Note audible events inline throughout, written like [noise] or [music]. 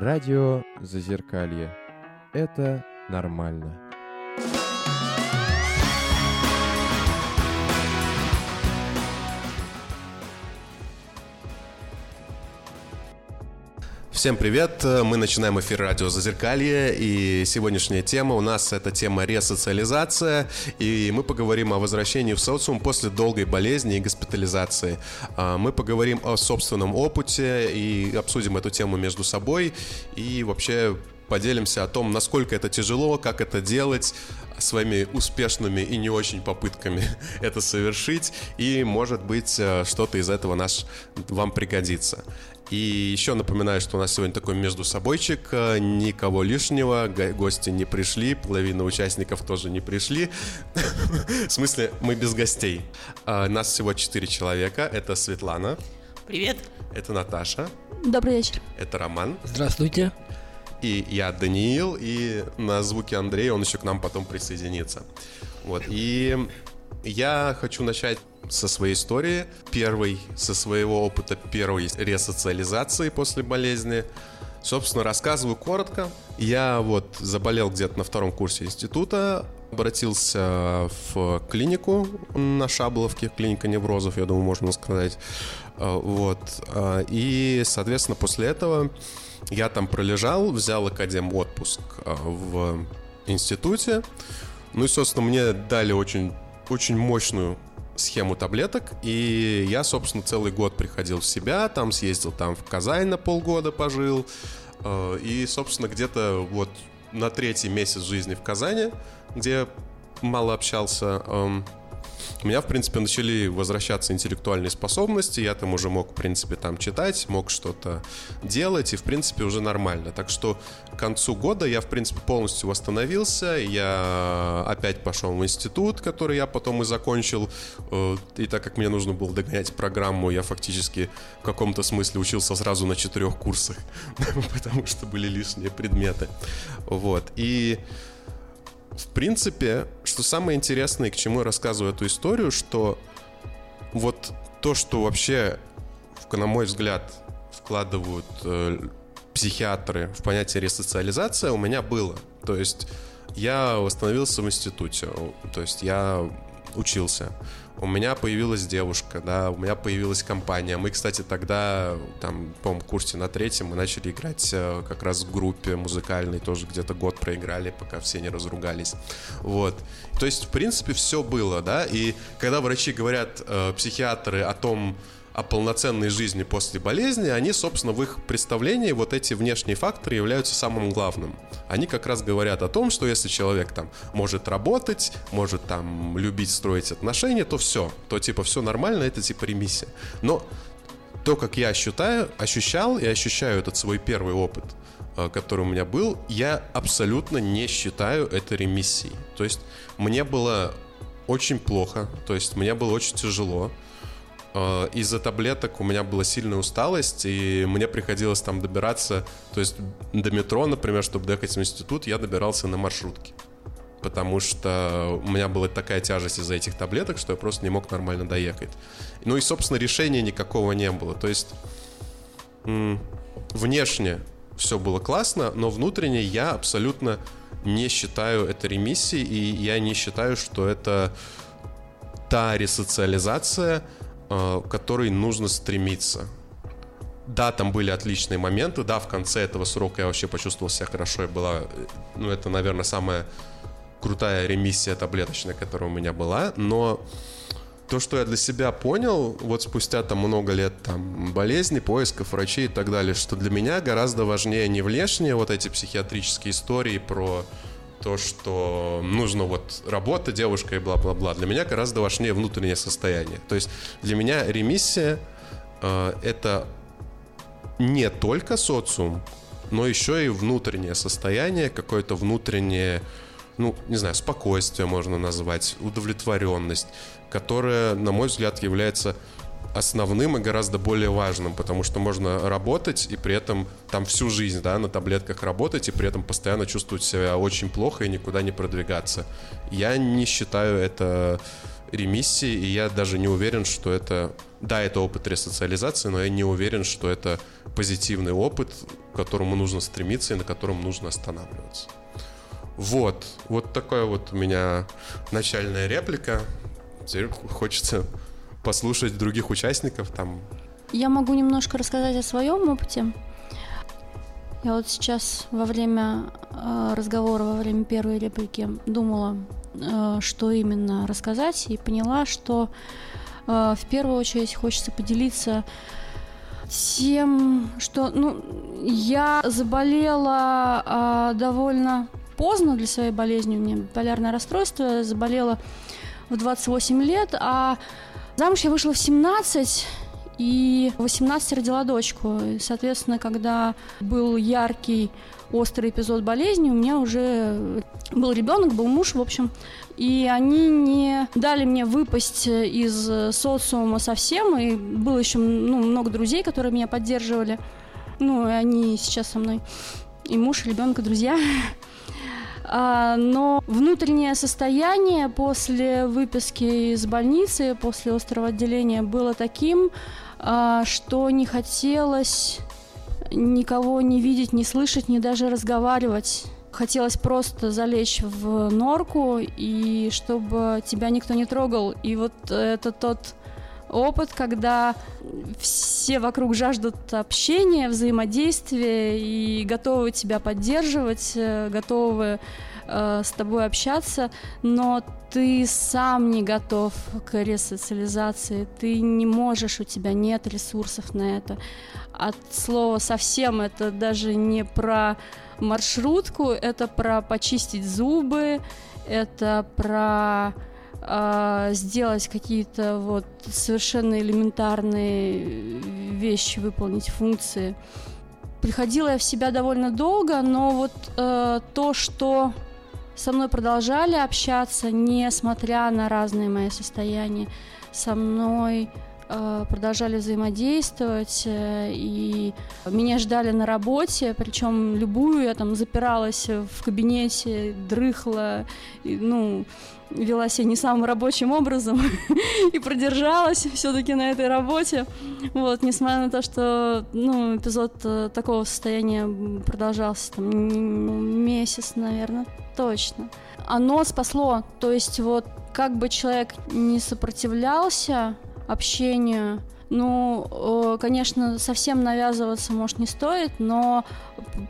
Радио Зазеркалье. Это нормально. Всем привет! Мы начинаем эфир радио Зазеркалье, и сегодняшняя тема у нас это тема ресоциализация, и мы поговорим о возвращении в социум после долгой болезни и госпитализации. А, мы поговорим о собственном опыте и обсудим эту тему между собой, и вообще поделимся о том, насколько это тяжело, как это делать, своими успешными и не очень попытками [laughs] это совершить, и, может быть, э, что-то из этого наш, вам пригодится. И еще напоминаю, что у нас сегодня такой между собойчик, э, никого лишнего, гости не пришли, половина участников тоже не пришли. [laughs] В смысле, мы без гостей. А, нас всего четыре человека. Это Светлана. Привет. Это Наташа. Добрый вечер. Это Роман. Здравствуйте. И я Даниил, и на звуке Андрей, он еще к нам потом присоединится. Вот, и я хочу начать со своей истории, первой, со своего опыта первой ресоциализации после болезни. Собственно, рассказываю коротко. Я вот заболел где-то на втором курсе института, обратился в клинику на Шабловке, клиника неврозов, я думаю, можно сказать. А, вот. А, и, соответственно, после этого я там пролежал, взял академ отпуск а, в институте. Ну и, собственно, мне дали очень, очень мощную схему таблеток, и я, собственно, целый год приходил в себя, там съездил там в Казань на полгода пожил, э, и, собственно, где-то вот на третий месяц жизни в Казани, где мало общался, эм, у меня, в принципе, начали возвращаться интеллектуальные способности, я там уже мог, в принципе, там читать, мог что-то делать, и, в принципе, уже нормально. Так что к концу года я, в принципе, полностью восстановился, я опять пошел в институт, который я потом и закончил, э, и так как мне нужно было догонять программу, я фактически в каком-то смысле учился сразу на четырех курсах, [laughs] потому что были лишние предметы. Вот, и в принципе, самое интересное, к чему я рассказываю эту историю, что вот то, что вообще, на мой взгляд, вкладывают э, психиатры в понятие ресоциализация, у меня было. То есть я восстановился в институте, то есть я учился у меня появилась девушка, да, у меня появилась компания. Мы, кстати, тогда, там, в курсе на третьем мы начали играть э, как раз в группе музыкальной, тоже где-то год проиграли, пока все не разругались. Вот. То есть, в принципе, все было, да, и когда врачи говорят, э, психиатры, о том, о полноценной жизни после болезни, они, собственно, в их представлении вот эти внешние факторы являются самым главным. Они как раз говорят о том, что если человек там может работать, может там любить строить отношения, то все, то типа все нормально, это типа ремиссия. Но то, как я ощущаю, ощущал и ощущаю этот свой первый опыт, э, который у меня был, я абсолютно не считаю это ремиссией. То есть мне было очень плохо, то есть мне было очень тяжело. Э, из-за таблеток у меня была сильная усталость, и мне приходилось там добираться, то есть до метро, например, чтобы доехать в институт, я добирался на маршрутке. Потому что у меня была такая тяжесть из-за этих таблеток, что я просто не мог нормально доехать. Ну и, собственно, решения никакого не было. То есть внешне все было классно, но внутренне я абсолютно не считаю это ремиссией, и я не считаю, что это та ресоциализация, к которой нужно стремиться. Да, там были отличные моменты, да, в конце этого срока я вообще почувствовал себя хорошо, и была, ну, это, наверное, самая крутая ремиссия таблеточная, которая у меня была, но то, что я для себя понял, вот спустя там много лет там болезни, поисков врачей и так далее, что для меня гораздо важнее не внешние вот эти психиатрические истории про то, что нужно вот работа, девушка и бла-бла-бла. Для меня гораздо важнее внутреннее состояние. То есть для меня ремиссия э, это не только социум, но еще и внутреннее состояние, какое-то внутреннее, ну, не знаю, спокойствие можно назвать, удовлетворенность, которая, на мой взгляд, является основным и гораздо более важным, потому что можно работать и при этом там всю жизнь, да, на таблетках работать и при этом постоянно чувствовать себя очень плохо и никуда не продвигаться. Я не считаю это ремиссии, и я даже не уверен, что это... Да, это опыт ресоциализации, но я не уверен, что это позитивный опыт, к которому нужно стремиться и на котором нужно останавливаться. Вот, вот такая вот у меня начальная реплика. Теперь хочется послушать других участников там. Я могу немножко рассказать о своем опыте. Я вот сейчас во время э, разговора, во время первой реплики думала, э, что именно рассказать, и поняла, что э, в первую очередь хочется поделиться тем, что ну, я заболела довольно поздно для своей болезни, у меня биполярное расстройство, заболела в 28 лет, а замуж я вышла в 17, и в 18 родила дочку. Соответственно, когда был яркий острый эпизод болезни, у меня уже был ребенок, был муж, в общем, и они не дали мне выпасть из социума совсем, и было еще ну, много друзей, которые меня поддерживали, ну, и они сейчас со мной, и муж, и ребенок, друзья. [laughs] А, но внутреннее состояние после выписки из больницы, после острого отделения было таким, а, что не хотелось никого не видеть, не слышать, не даже разговаривать. Хотелось просто залечь в норку, и чтобы тебя никто не трогал. И вот это тот опыт, когда все вокруг жаждут общения, взаимодействия и готовы тебя поддерживать, э, готовы э, с тобой общаться, но ты сам не готов к ресоциализации, ты не можешь, у тебя нет ресурсов на это. От слова совсем это даже не про маршрутку, это про почистить зубы, это про э, сделать какие-то вот совершенно элементарные вещи, выполнить функции. Приходила я в себя довольно долго, но вот э, то, что со мной продолжали общаться, несмотря на разные мои состояния. Со мной э, продолжали взаимодействовать, э, и меня ждали на работе, причем любую я там запиралась в кабинете, дрыхла, и, ну, вела себя не самым рабочим образом [laughs] и продержалась все-таки на этой работе. Вот, несмотря на то, что ну, эпизод э, такого состояния продолжался там месяц, наверное, точно. Оно спасло, то есть вот как бы человек не сопротивлялся общению, ну, конечно, совсем навязываться, может, не стоит, но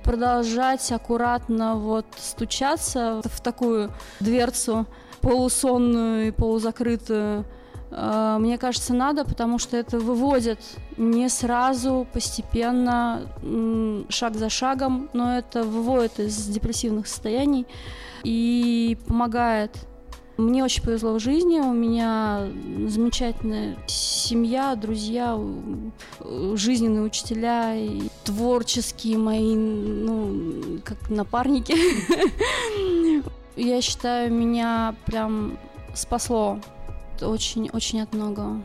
продолжать аккуратно вот стучаться в такую дверцу полусонную и полузакрытую, э, мне кажется, надо, потому что это выводит не сразу, постепенно, шаг за шагом, но это выводит из депрессивных состояний и помогает. Мне очень повезло в жизни, у меня замечательная семья, друзья, жизненные учителя, и творческие мои, ну, как напарники. [laughs] я считаю, меня прям спасло очень-очень от многого.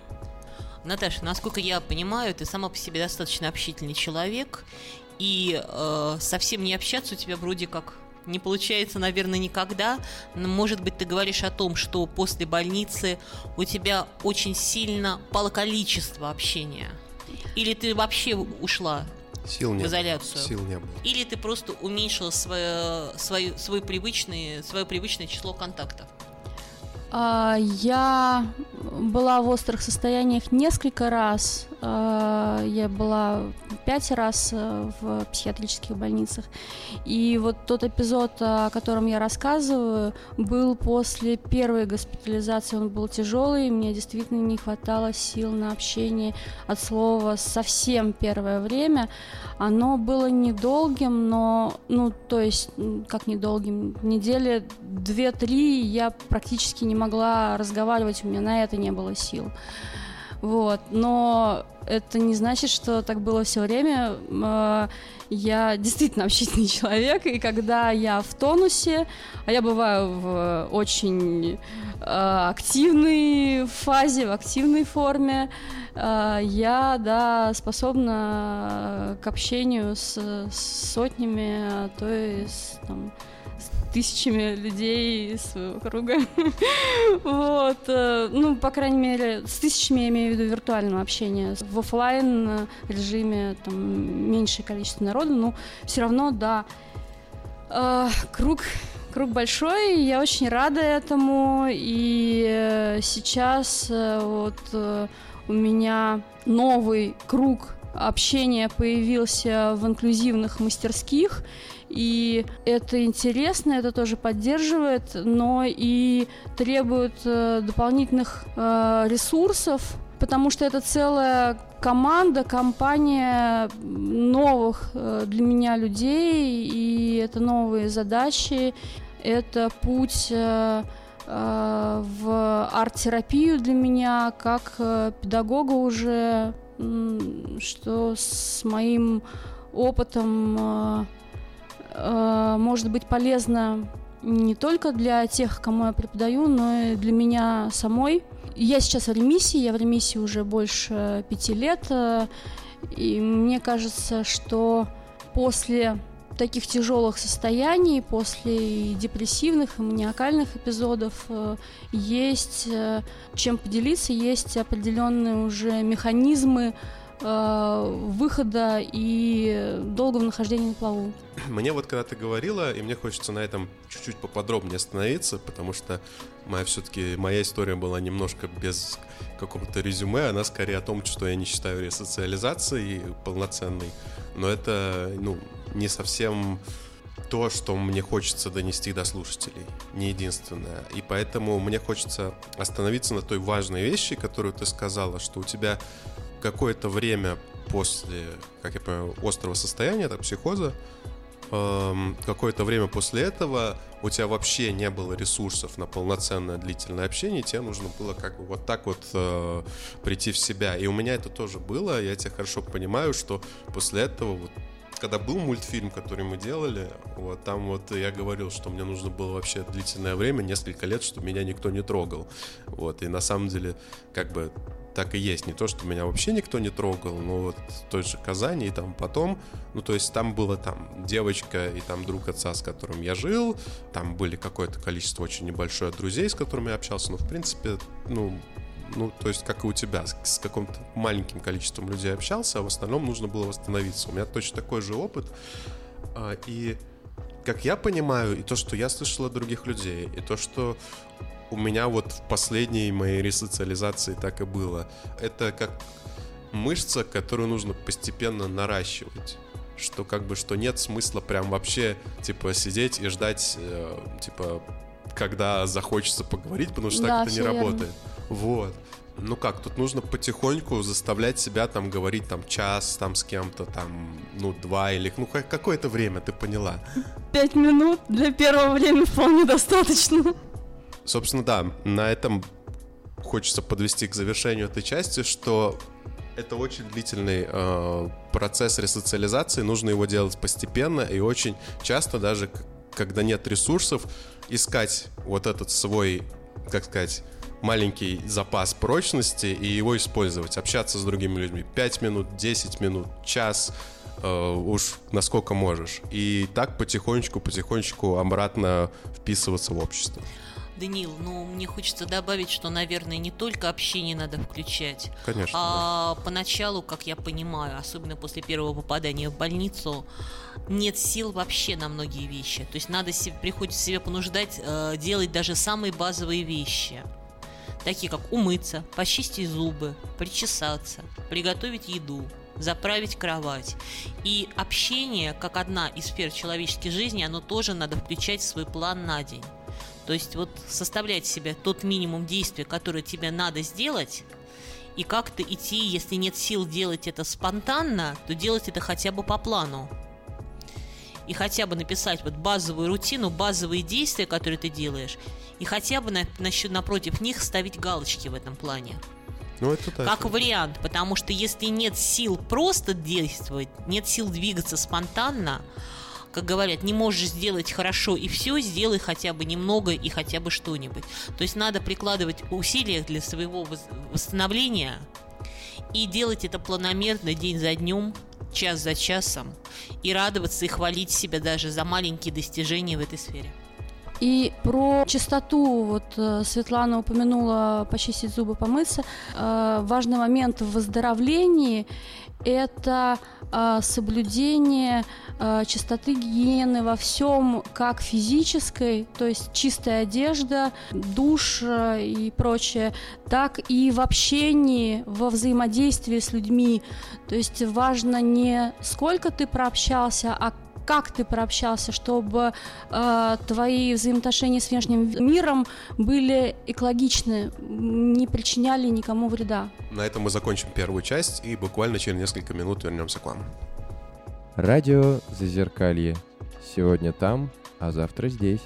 Наташа, насколько я понимаю, ты сама по себе достаточно общительный человек, и э, совсем не общаться у тебя вроде как не получается, наверное, никогда. Может быть, ты говоришь о том, что после больницы у тебя очень сильно пало количество общения. Или ты вообще ушла Сил не в изоляцию. Было. Сил не было. Или ты просто уменьшил свое, свое, свой привычный, свое привычное число контактов? А, я была в острых состояниях несколько раз. А, я была пять раз э, в психиатрических больницах. И вот тот эпизод, о котором я рассказываю, был после первой госпитализации. Он был тяжелый, мне действительно не хватало сил на общение от слова совсем первое время. Оно было недолгим, но, ну, то есть, как недолгим, недели две-три я практически не могла разговаривать, у меня на это не было сил. Вот, но это не значит, что так было все время. А, я действительно [laughs] общительный человек, и когда я в тонусе, а я бываю в очень а, активной фазе, в активной форме, а, я, да, способна к общению с, сотнями, а то с там, тысячами людей из своего круга. [laughs] Вот. э, Ну, по крайней мере, с тысячами я имею в виду виртуального общения. В оффлайн э, режиме там меньшее количество народу, но все равно, да, Э, круг Круг большой, я очень рада этому. И сейчас вот у меня новый круг общения появился в инклюзивных мастерских. И это интересно, это тоже поддерживает, но и требует э, дополнительных э, ресурсов, потому что это целая команда, компания новых э, для меня людей, и это новые задачи, это путь в арт-терапию для меня, как педагога уже, что с моим опытом э, может быть полезно не только для тех, кому я преподаю, но и для меня самой. Я сейчас в ремиссии, я в ремиссии уже больше пяти лет, э, и мне кажется, что после таких тяжелых состояний, после депрессивных и маниакальных эпизодов э, есть э, чем поделиться, есть определенные уже механизмы выхода и долгого нахождения на плаву. [clears throat] Мне вот когда ты говорила, и мне хочется на этом чуть-чуть поподробнее остановиться, потому что моя все-таки моя история была немножко без какого-то резюме, она скорее о том, что я не считаю ресоциализацией полноценной, но это ну не совсем то, что мне хочется донести до слушателей, не единственное. И поэтому мне хочется остановиться на той важной вещи, которую ты сказала, что у тебя какое-то время после, как я понимаю, острого состояния, это психоза, эм, какое-то время после этого у тебя вообще не было ресурсов на полноценное длительное общение, тебе нужно было как бы вот так вот э, прийти в себя. И у меня это тоже было, я тебя хорошо понимаю, что после этого вот когда был мультфильм, который мы делали, вот там вот я говорил, что мне нужно было вообще длительное время, несколько лет, чтобы меня никто не трогал. Вот, и на самом деле, как бы так и есть. Не то, что меня вообще никто не трогал, но вот в той же Казани и там потом, ну, то есть там была там девочка и там друг отца, с которым я жил, там были какое-то количество очень небольшое друзей, с которыми я общался, но, в принципе, ну, ну, то есть, как и у тебя, с, с каким-то маленьким количеством людей общался, а в остальном нужно было восстановиться. У меня точно такой же опыт. А, и как я понимаю, и то, что я слышал от других людей, и то, что у меня вот в последней моей ресоциализации так и было, это как мышца, которую нужно постепенно наращивать что как бы что нет смысла прям вообще типа сидеть и ждать э, типа когда захочется поговорить, потому что Да, так это не верно. работает. Вот. Ну как, тут нужно потихоньку заставлять себя там говорить там час там с кем-то там, ну два или ну как- какое-то время, ты поняла. Пять минут для первого времени вполне достаточно. Собственно, да, на этом хочется подвести к завершению этой части, что это очень длительный э, процесс ресоциализации, нужно его делать постепенно и очень часто даже, когда нет ресурсов, искать вот этот свой, как сказать, маленький запас прочности и его использовать, общаться с другими людьми 5 минут, 10 минут, час, э, уж насколько можешь. И так потихонечку-потихонечку обратно вписываться в общество. Даниил, ну, мне хочется добавить, что, наверное, не только общение надо включать, Конечно. да. а поначалу, как я понимаю, особенно после первого попадания в больницу, нет сил вообще на многие вещи. То есть надо себе, приходится себя понуждать э, делать даже самые базовые вещи. Такие как умыться, почистить зубы, причесаться, приготовить еду, заправить кровать. И общение, как одна из сфер человеческой жизни, оно тоже надо включать в свой план на день. То есть вот составлять себе тот минимум действий, который тебе надо сделать, и как-то идти, если нет сил делать это спонтанно, то делать это хотя бы по плану. И хотя бы написать вот базовую рутину, базовые действия, которые ты делаешь, и хотя бы на, насчет- напротив них ставить галочки в этом плане. Ну, это да. Как вариант, потому что если нет сил просто действовать, нет сил двигаться спонтанно, как говорят, не можешь сделать хорошо и все, сделай хотя бы немного и хотя бы что-нибудь. То есть надо прикладывать усилия для своего вос- восстановления и делать это планомерно день за днем, час за часом и радоваться и хвалить себя даже за маленькие достижения в этой сфере. И про чистоту, вот э, Светлана упомянула почистить зубы, помыться. Э, важный момент в выздоровлении – это соблюдение чистоты гигиены во всем, как физической, то есть чистая одежда, душ и прочее, так и в общении, во взаимодействии с людьми. То есть важно не сколько ты прообщался, а как ты прообщался, чтобы э, твои взаимоотношения с внешним миром были экологичны, не причиняли никому вреда. На этом мы закончим первую часть и буквально через несколько минут вернемся к вам. Радио Зазеркалье. Сегодня там, а завтра здесь.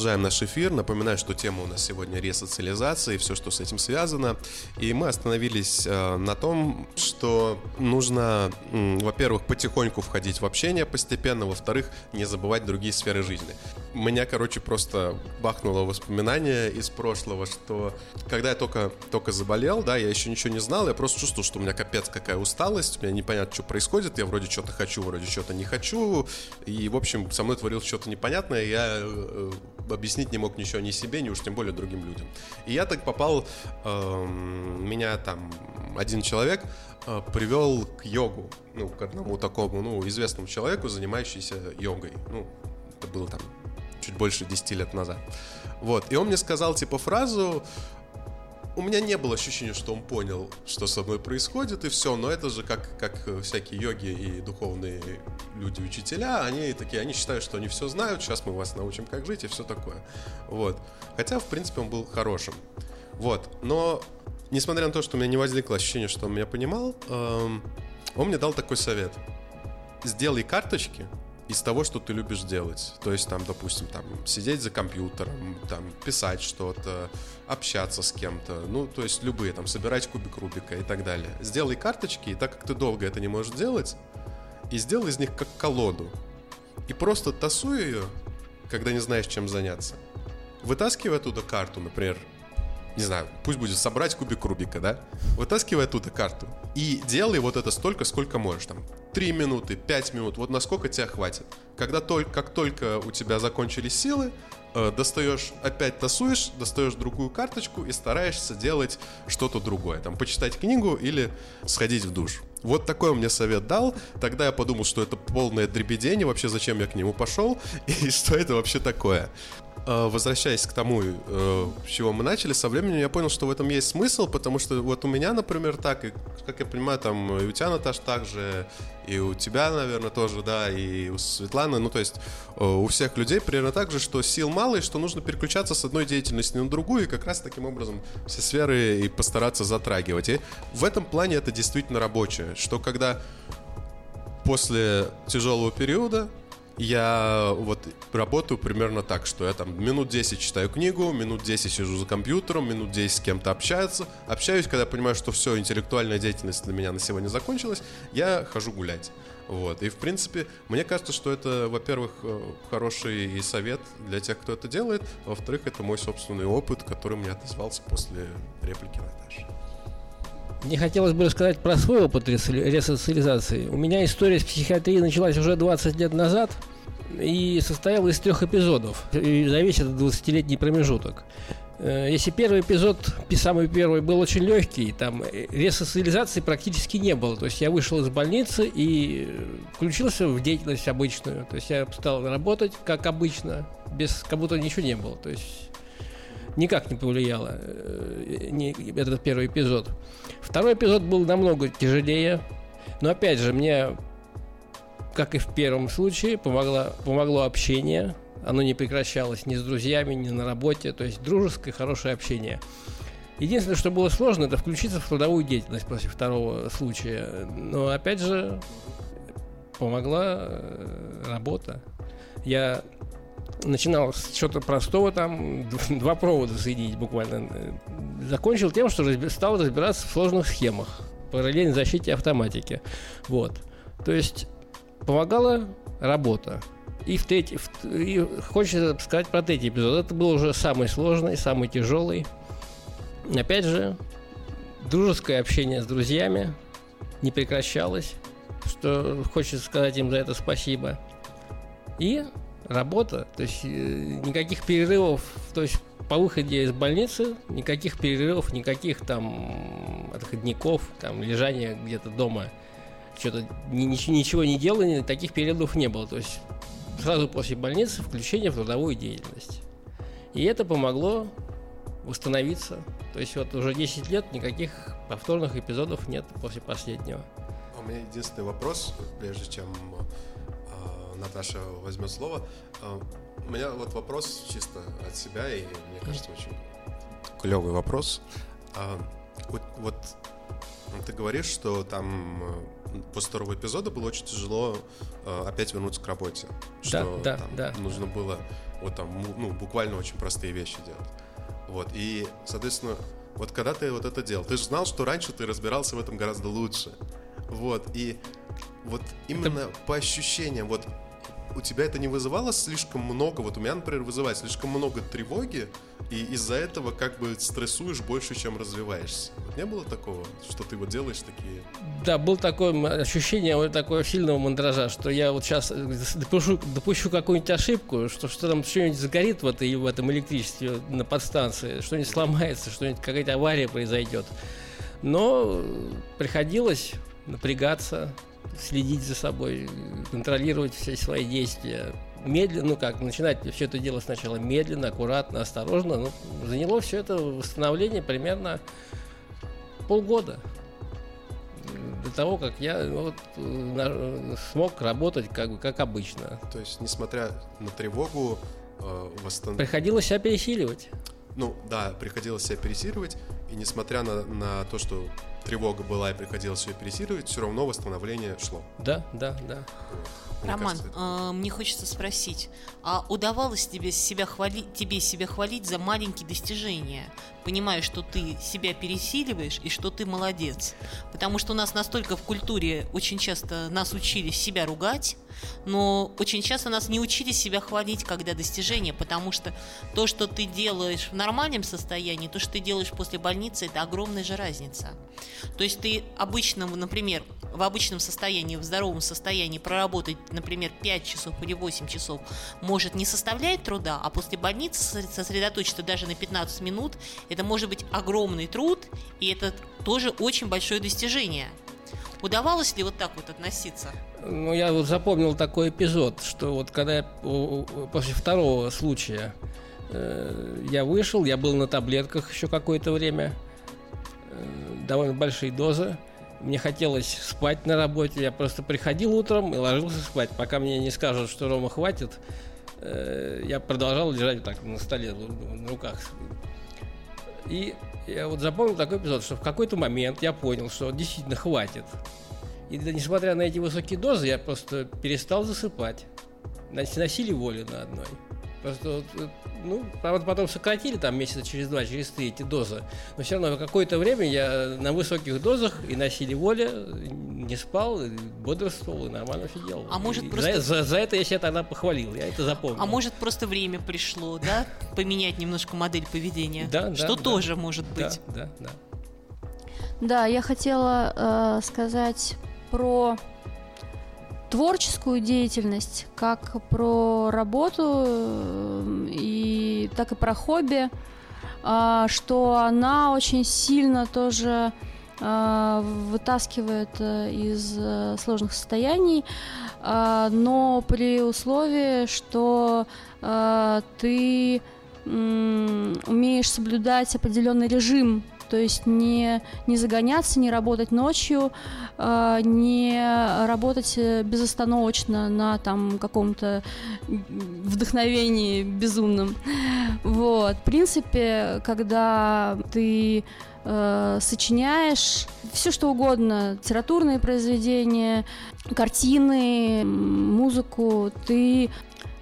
Продолжаем наш эфир. Напоминаю, что тема у нас сегодня ресоциализация и все, что с этим связано. И мы остановились э, на том, что нужно, во-первых, потихоньку входить в общение постепенно, во-вторых, не забывать другие сферы жизни. Меня, короче, просто бахнуло воспоминание из прошлого, что когда я только, только заболел, да, я еще ничего не знал, я просто чувствовал, что у меня капец какая усталость, у меня непонятно, что происходит, я вроде что-то хочу, вроде что-то не хочу, и, в общем, со мной творилось что-то непонятное, я э, объяснить не мог ничего ни себе, ни уж тем более другим людям. И я так попал, э, меня там один человек э, привел к йогу, ну, к одному такому, ну, известному человеку, занимающемуся йогой. Ну, это было там чуть больше 10 лет назад. Вот, и он мне сказал, типа, фразу, у меня не было ощущения, что он понял, что со мной происходит, и все. Но это же как, как всякие йоги и духовные люди-учителя, они такие, они считают, что они все знают, сейчас мы вас научим, как жить, и все такое. Вот. Хотя, в принципе, он был хорошим. Вот. Но, несмотря на то, что у меня не возникло ощущение, что он меня понимал, эм, он мне дал такой совет. Сделай карточки, из того, что ты любишь делать. То есть, там, допустим, там, сидеть за компьютером, там, писать что-то, общаться с кем-то, ну, то есть любые, там, собирать кубик Рубика и так далее. Сделай карточки, и так как ты долго это не можешь делать, и сделай из них как колоду. И просто тасуй ее, когда не знаешь, чем заняться. Вытаскивай оттуда карту, например, не знаю, пусть будет собрать кубик Рубика, да? Вытаскивай оттуда карту и делай вот это столько, сколько можешь. Там 3 минуты, 5 минут, вот насколько тебя хватит. Когда только, как только у тебя закончились силы, э, достаешь, опять тасуешь, достаешь другую карточку и стараешься делать что-то другое. Там, почитать книгу или сходить в душ. Вот такой он мне совет дал. Тогда я подумал, что это полное дребедение, вообще зачем я к нему пошел [laughs] и что это вообще такое. Э, возвращаясь к тому, э, с чего мы начали, со временем я понял, что в этом есть смысл, потому что вот у меня, например, так, и, как я понимаю, там и у тебя, Наташ, так же, и у тебя, наверное, тоже, да, и у Светланы, ну, то есть э, у всех людей примерно так же, что сил мало, и что нужно переключаться с одной деятельности на другую, и как раз таким образом все сферы и постараться затрагивать. И в этом плане это действительно рабочее, что когда после тяжелого периода я вот работаю примерно так, что я там минут 10 читаю книгу, минут 10 сижу за компьютером, минут 10 с кем-то общаюсь. Общаюсь, когда я понимаю, что все, интеллектуальная деятельность для меня на сегодня закончилась, я хожу гулять. Вот. И, в принципе, мне кажется, что это, во-первых, э, хороший совет для тех, кто это делает. Во-вторых, это мой собственный опыт, который мне отозвался после реплики Наташи. Мне хотелось бы рассказать про свой опыт ресоциализации. У меня история с психиатрией началась уже 20 лет назад и состояла из трех эпизодов и за весь этот 20-летний промежуток. Э, если первый эпизод, самый первый, был очень легкий, там э, ресоциализации практически не было. То есть я вышел из больницы и включился в деятельность обычную. То есть я стал работать как обычно, без как будто ничего не было. То есть никак не повлияло э, этот первый эпизод. Второй эпизод был намного тяжелее, но опять же мне, как и в первом случае, помогло, помогло общение. Оно не прекращалось ни с друзьями, ни на работе, то есть дружеское, хорошее общение. Единственное, что было сложно, это включиться в трудовую деятельность после второго случая. Но опять же, помогла э, работа. Я начинал с чего-то простого, там [laughs] два провода соединить буквально. Закончил тем, что стал разбираться в сложных схемах, параллельно защите автоматики. Вот. То есть помогала работа. И, в третий, в, и хочется сказать про третий эпизод. Это был уже самый сложный, самый тяжелый. Опять же, дружеское общение с друзьями не прекращалось, что хочется сказать им за это спасибо. И работа, то есть э, никаких перерывов, то есть по выходе из больницы никаких перерывов, никаких там отходников, там лежания где-то дома, что-то ничего, не делания, таких перерывов не было. То есть сразу после больницы включение в трудовую деятельность. И это помогло восстановиться. То есть вот уже 10 лет никаких повторных эпизодов нет после последнего. У меня единственный вопрос, прежде чем Наташа возьмет слово. А, у меня вот вопрос чисто от себя, и мне кажется, очень клевый вопрос. А, вот, вот ты говоришь, что там э, после второго эпизода было очень тяжело э, опять вернуться к работе. Что да, там да, нужно да. было вот там, ну, буквально очень простые вещи делать. Вот, и, соответственно, вот когда ты вот это делал, ты же знал, что раньше ты разбирался в этом гораздо лучше. Вот, и вот именно это... по ощущениям, вот у тебя это не вызывало слишком много, вот у меня, например, вызывает слишком много тревоги, и из-за этого как бы стрессуешь больше, чем развиваешься. Вот не было такого, что ты вот делаешь такие... Да, был такое ощущение вот такого сильного мандража, что я вот сейчас допущу, допущу какую-нибудь ошибку, что, что там что-нибудь загорит в, этой, в этом электричестве на подстанции, что-нибудь сломается, что-нибудь какая-то авария произойдет. Но приходилось напрягаться, следить за собой, контролировать все свои действия. Медленно, ну как, начинать все это дело сначала медленно, аккуратно, осторожно. Ну, заняло все это восстановление примерно полгода до того, как я ну, вот, на, смог работать как, как обычно. То есть, несмотря на тревогу, э, восстан... Приходилось себя пересиливать. Ну, да, приходилось себя пересиливать, и несмотря на, на то, что тревога была и приходилось ее пересиливать, все равно восстановление шло. Да, да, да. Мне Роман, кажется, это... э, мне хочется спросить, а удавалось тебе себя хвалить, тебе себя хвалить за маленькие достижения, понимая, что ты себя пересиливаешь и что ты молодец? Потому что у нас настолько в культуре очень часто нас учили себя ругать, но очень часто нас не учили себя хвалить, когда достижения, потому что то, что ты делаешь в нормальном состоянии, то, что ты делаешь после больницы, это огромная же разница. То есть ты обычным, например, в обычном состоянии, в здоровом состоянии проработать, например, 5 часов или 8 часов может не составлять труда, а после больницы сосредоточиться даже на 15 минут, это может быть огромный труд, и это тоже очень большое достижение. Удавалось ли вот так вот относиться? Ну, я вот запомнил такой эпизод, что вот когда я после второго случая Э, я вышел, я был на таблетках еще какое-то время, э, довольно большие дозы. Мне хотелось спать на работе, я просто приходил утром и ложился спать. Пока мне не скажут, что Рома хватит, э, я продолжал лежать так на столе, на руках. И я вот запомнил такой эпизод, что в какой-то момент я понял, что действительно хватит. И несмотря на эти высокие дозы, я просто перестал засыпать. Силе воли на одной. Просто, ну, правда, потом сократили там месяца через два, через три эти дозы. Но все равно какое-то время я на высоких дозах и на силе воли не спал, бодрствовал и нормально сидел. А может и просто... За, за, за это я себя тогда похвалил, я это запомнил. А может просто время пришло, да? Поменять немножко модель поведения? Да, Что да, тоже да. может быть. Да, да, да. Да, я хотела э, сказать про творческую деятельность, как про работу э, и так и про хобби, а, что она очень сильно тоже а, вытаскивает э, из э, сложных состояний, а, но при условии, что ты умеешь соблюдать определенный режим, то есть не, не загоняться, не работать ночью, а, не работать э, безостановочно на там каком-то вдохновении безумном. Вот. В принципе, когда ты э, сочиняешь все что угодно, литературные произведения, картины, музыку, ты,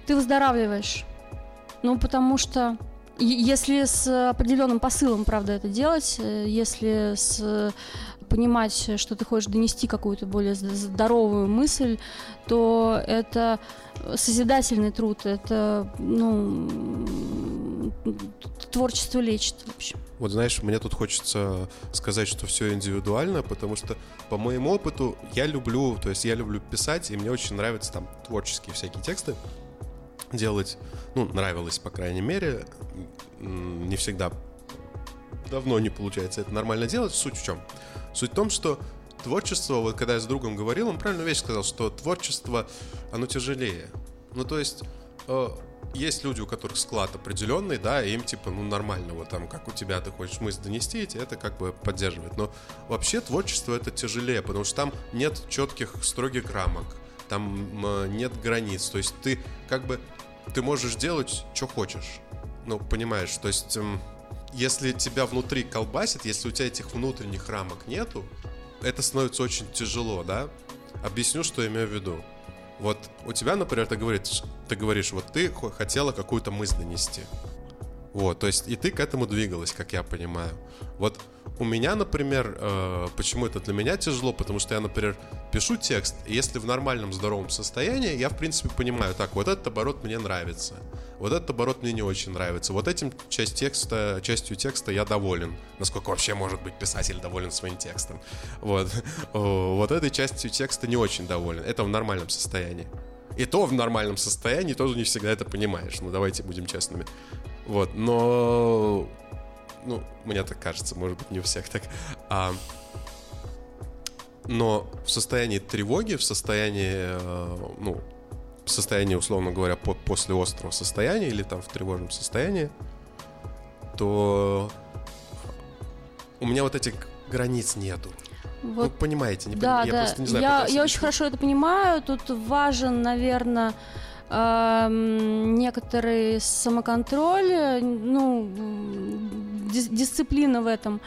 ты выздоравливаешь. Ну, потому что если с определенным посылом, правда, это делать, э, если с понимать, что ты хочешь донести какую-то более здоровую мысль, то это созидательный труд, это ну, творчество лечит, в общем. Вот знаешь, мне тут хочется сказать, что все индивидуально, потому что по моему опыту я люблю, то есть я люблю писать, и мне очень нравятся там творческие всякие тексты делать. Ну, нравилось, по крайней мере. Не всегда давно не получается это нормально делать. Суть в чем? Суть в том, что творчество, вот когда я с другом говорил, он правильную вещь сказал, что творчество, оно тяжелее. Ну, то есть, э, есть люди, у которых склад определенный, да, и им типа, ну, нормально, вот там, как у тебя ты хочешь мысль донести, и это как бы поддерживает. Но вообще творчество это тяжелее, потому что там нет четких, строгих рамок, там э, нет границ, то есть ты как бы, ты можешь делать, что хочешь. Ну, понимаешь, то есть... эм, если тебя внутри колбасит, если у тебя этих внутренних рамок нету, это становится очень тяжело, да? Объясню, что я имею в виду. Вот у тебя, например, ты говоришь, ты говоришь, вот ты хо- хотела какую-то мысль донести. Вот, то есть и ты к этому двигалась, как я понимаю. Вот у меня, например, э, почему это для меня тяжело, потому что я, например, пишу текст, и если в нормальном здоровом состоянии, я, в принципе, понимаю, так, вот этот оборот мне нравится, вот этот оборот мне не очень нравится, вот этим часть текста, частью текста я доволен, насколько вообще может быть писатель доволен своим текстом. Вот, [laughs] вот этой частью текста не очень доволен, это в нормальном состоянии. И то в нормальном состоянии тоже не всегда это понимаешь. Ну, давайте будем честными. Вот, но... Ну, мне так кажется, может быть, не у всех так. А, но в состоянии тревоги, в состоянии, э, ну, в состоянии, условно говоря, по- после острого состояния или там в тревожном состоянии, то у меня вот этих границ нету. Вот Ну, понимаете, не Да, поним- я да. просто не знаю, я, я очень хорошо это понимаю. Тут важен, наверное, некоторый самоконтроль, ну, дисциплина в этом.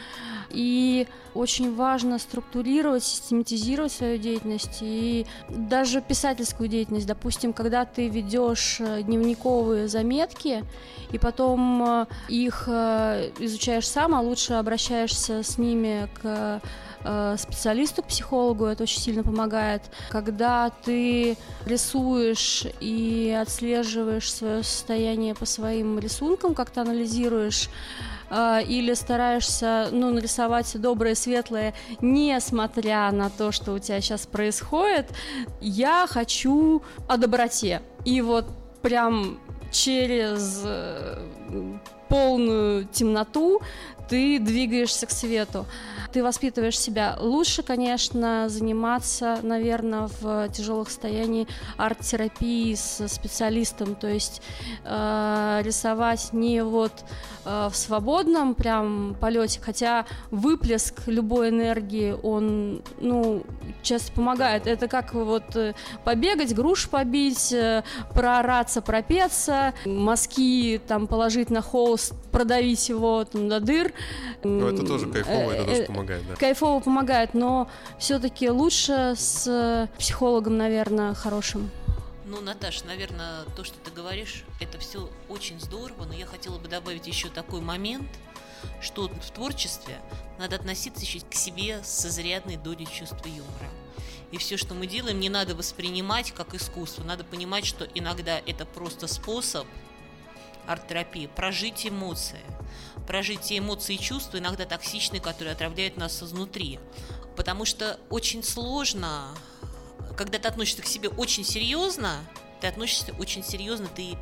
И очень важно структурировать, систематизировать свою деятельность и даже писательскую деятельность. Допустим, когда ты ведешь э, дневниковые заметки, и потом э, их э, изучаешь сам, а лучше обращаешься с ними к специалисту, к психологу, это очень сильно помогает. Когда ты рисуешь и отслеживаешь свое состояние по своим рисункам, как-то анализируешь, э, или стараешься, ну, нарисовать доброе, светлое, несмотря на то, что у тебя сейчас происходит, я хочу о доброте. И вот прям через э, полную темноту ты двигаешься к свету. Ты воспитываешь себя. Лучше, конечно, заниматься, наверное, в тяжелых состояниях арт-терапии с специалистом, то есть э, рисовать не вот э, в свободном прям полете, хотя выплеск любой энергии, он, ну, часто помогает. Это как вот э, побегать, груш побить, э, проораться, пропеться, мазки там положить на холст, продавить его там, до дыр. Ну, это тоже кайфово, это тоже Э, помогает, да. Кайфово помогает, но все-таки лучше с э, психологом, наверное, хорошим. Ну, Наташа, наверное, то, что ты говоришь, это все очень здорово, но я хотела бы добавить еще такой момент, что в творчестве надо относиться еще к себе с изрядной долей чувства юмора. И все, что мы делаем, не надо воспринимать как искусство. Надо понимать, что иногда это просто способ арт-терапии прожить эмоции. Прожить те эмоции и чувства, иногда токсичные, которые отравляют нас изнутри. Потому что очень сложно, когда ты относишься к себе очень серьезно, ты относишься очень серьезно, ты,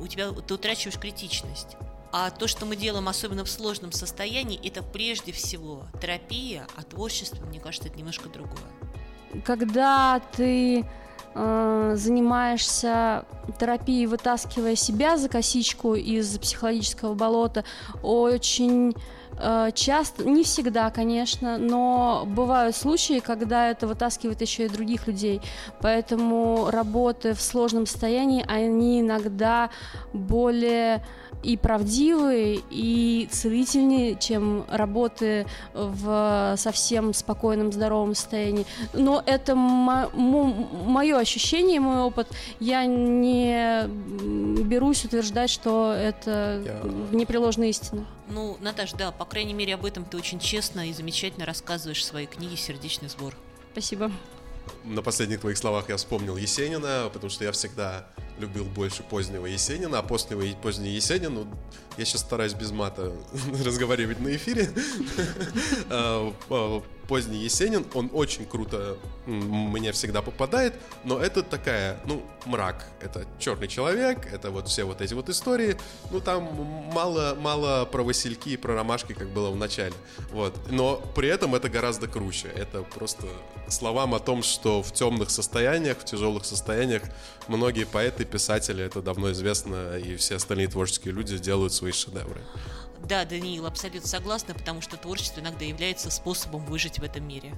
у тебя, ты утрачиваешь критичность. А то, что мы делаем, особенно в сложном состоянии, это прежде всего терапия, а творчество, мне кажется, это немножко другое. Когда ты э, занимаешься терапией, вытаскивая себя за косичку из психологического болота, очень э, часто, не всегда, конечно, но бывают случаи, когда это вытаскивает еще и других людей. Поэтому работы в сложном состоянии, они иногда более и правдивые, и целительнее, чем работы в совсем спокойном, здоровом состоянии. Но это мое ощущение, мой опыт. Я не берусь утверждать, что это Я- непреложная истина. Ну, Наташ, да, по крайней мере, об этом ты очень честно и замечательно рассказываешь в своей книге «Сердечный сбор». Спасибо. На последних твоих словах я вспомнил Есенина, потому что я всегда любил больше позднего Есенина, а позднего, поздний Есенин, ну, я сейчас стараюсь без мата [laughs] разговаривать на эфире. [laughs] Поздний Есенин, он очень круто мне всегда попадает, но это такая, ну, мрак. Это черный человек, это вот все вот эти вот истории. Ну, там мало, мало про васильки и про ромашки, как было в начале. Вот. Но при этом это гораздо круче. Это просто словам о том, что в темных состояниях, в тяжелых состояниях многие поэты, писатели, это давно известно, и все остальные творческие люди делают свои шедевры. Да, Даниил, абсолютно согласна, потому что творчество иногда является способом выжить в этом мире.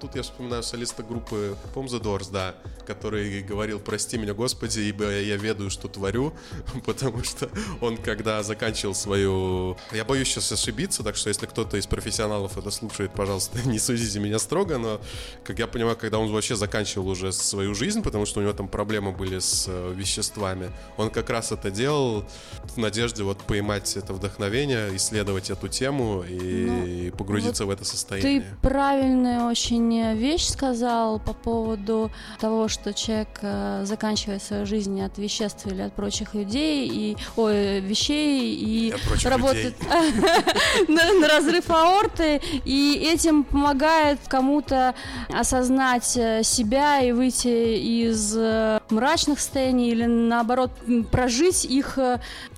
Тут я вспоминаю солиста группы Tom the Doors, да, который говорил «Прости меня, Господи, ибо я ведаю, что творю», [laughs] потому что он, когда заканчивал свою... Я боюсь сейчас ошибиться, так что если кто-то из профессионалов это слушает, пожалуйста, [laughs] не судите меня строго, но, как я понимаю, когда он вообще заканчивал уже свою жизнь, потому что у него там проблемы были с э, веществами, он как раз это делал в надежде вот поймать это вдохновение, исследовать эту тему и погрузиться в это состояние. Ты правильную очень вещь сказал по поводу того, что человек э, заканчивает свою жизнь от веществ или от прочих людей и ой, вещей и работает [laughs] на, разрыв аорты и этим помогает кому-то осознать э, себя и выйти из э, мрачных состояний или наоборот прожить их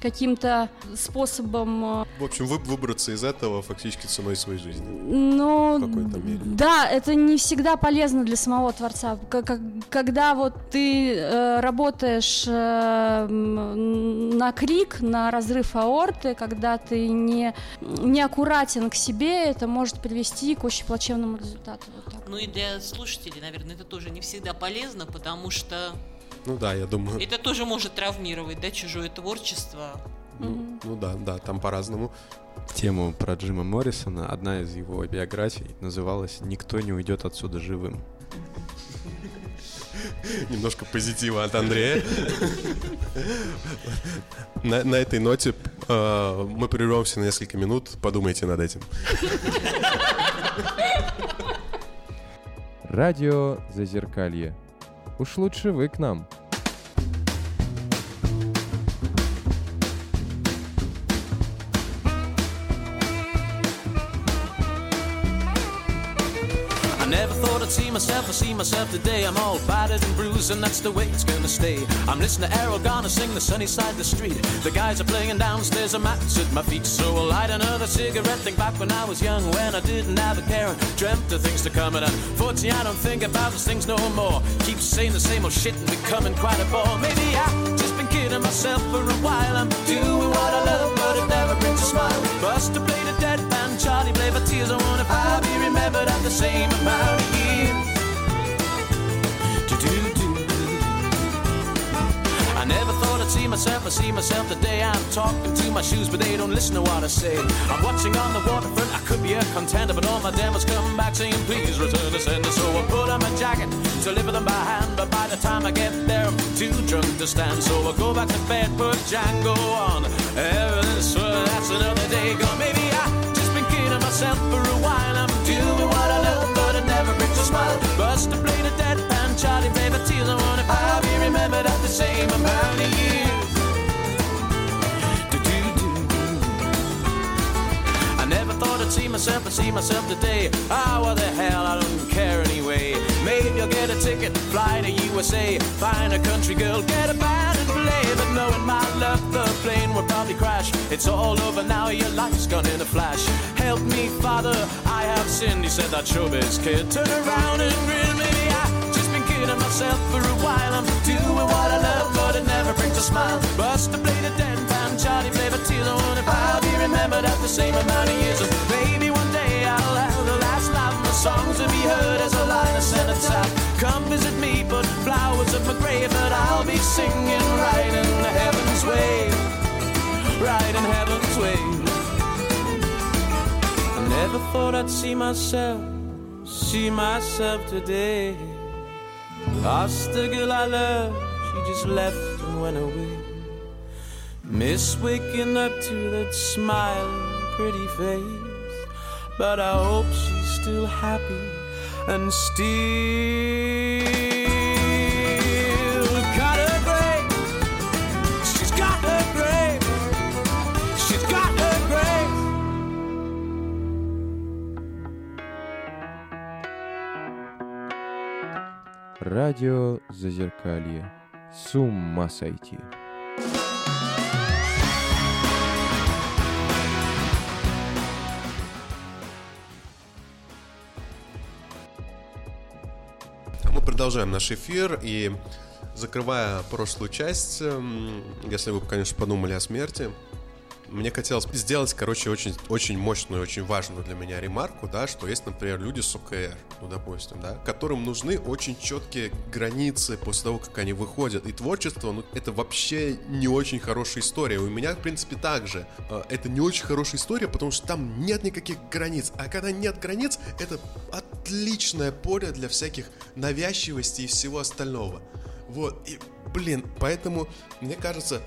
каким-то способом В общем, вы- выбраться из этого фактически ценой своей жизни. Ну, В какой-то мере. да, это не всегда полезно для самого творца. Когда вот ты э, работаешь э, на крик, на разрыв аорты, когда ты не, не аккуратен к себе, это может привести к очень плачевному результату. Вот так. Ну и для слушателей, наверное, это тоже не всегда полезно, потому что Ну да, я думаю. это тоже может травмировать, да, чужое творчество. Ну, ну да, да, там по-разному. Тему про Джима Моррисона одна из его биографий называлась «Никто не уйдет отсюда живым». [laughs] Немножко позитива от Андрея. [laughs] На, на этой ноте э, мы прервемся на несколько минут. Подумайте над этим. Радио Зазеркалье. Уж лучше вы к нам. See myself, I see myself today. I'm all battered and bruised, and that's the way it's gonna stay. I'm listening to Errol Garner sing the sunny side of the street. The guys are playing downstairs, a mat's at my feet. So I'll light another cigarette. Think back when I was young, when I didn't have a care. Dreamt of things to come, and unfortunately, I don't think about those things no more. Keep saying the same old shit and becoming quite a bore. Maybe I myself for a while. I'm doing what I love, but it never brings a smile. Buster played a deadpan, Charlie played for tears. I wonder if I'll be remembered after the same amount of years. I never thought I'd see myself, I see myself today. I'm talking to my shoes, but they don't listen to what I say. I'm watching on the waterfront, I could be a contender, but all my demos come back saying, please return to sender. So I put on my jacket deliver them by hand, but by the time I get there, I'm too drunk to stand. So I go back to bed, put Django on. Evidence, well, that's another day gone. Maybe I just been kidding myself for see myself, I see myself today. Ah, what the hell, I don't care anyway. Maybe I'll get a ticket, fly to USA, find a country girl, get a band and play. But knowing my luck, the plane will probably crash. It's all over now, your life's gone in a flash. Help me, Father, I have sinned. He said that showbiz kid. Turn around and grin, maybe I just been kidding myself for a while. I'm doing what I love, but it never brings a smile. Played a dead pan, Charlie played for tears. I wonder if I'll be remembered at the same amount of years. Songs will be heard as a line of cenotaph. Come visit me, put flowers at my grave, but I'll be singing right in heaven's way. Right in heaven's way. I never thought I'd see myself, see myself today. Lost the girl I love, she just left and went away. Miss waking up to that smiling, pretty face. But I hope she's still happy and still got her grave. She's got her grave. She's got her grave. Радио Зазеркалье. С ума сойти. Продолжаем наш эфир и закрывая прошлую часть, если вы, конечно, подумали о смерти, мне хотелось сделать, короче, очень, очень мощную, очень важную для меня ремарку, да, что есть, например, люди с ОКР, ну, допустим, да, которым нужны очень четкие границы после того, как они выходят. И творчество, ну, это вообще не очень хорошая история. У меня, в принципе, также. Э, Это не очень хорошая история, потому что там нет никаких границ. А когда нет границ, это отличное поле для всяких навязчивостей и всего остального. Вот, и, блин, поэтому, мне кажется,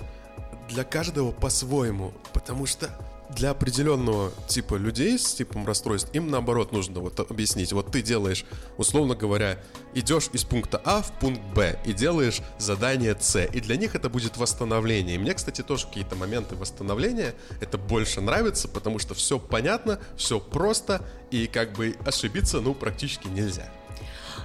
для каждого по-своему, потому что для определенного типа людей с типом расстройств им наоборот нужно вот объяснить. Вот ты делаешь, условно говоря, идешь из пункта А в пункт Б и делаешь задание С, и для них это будет восстановление. И мне, кстати, тоже какие-то моменты восстановления это больше нравится, потому что все понятно, все просто и как бы ошибиться, ну, практически нельзя.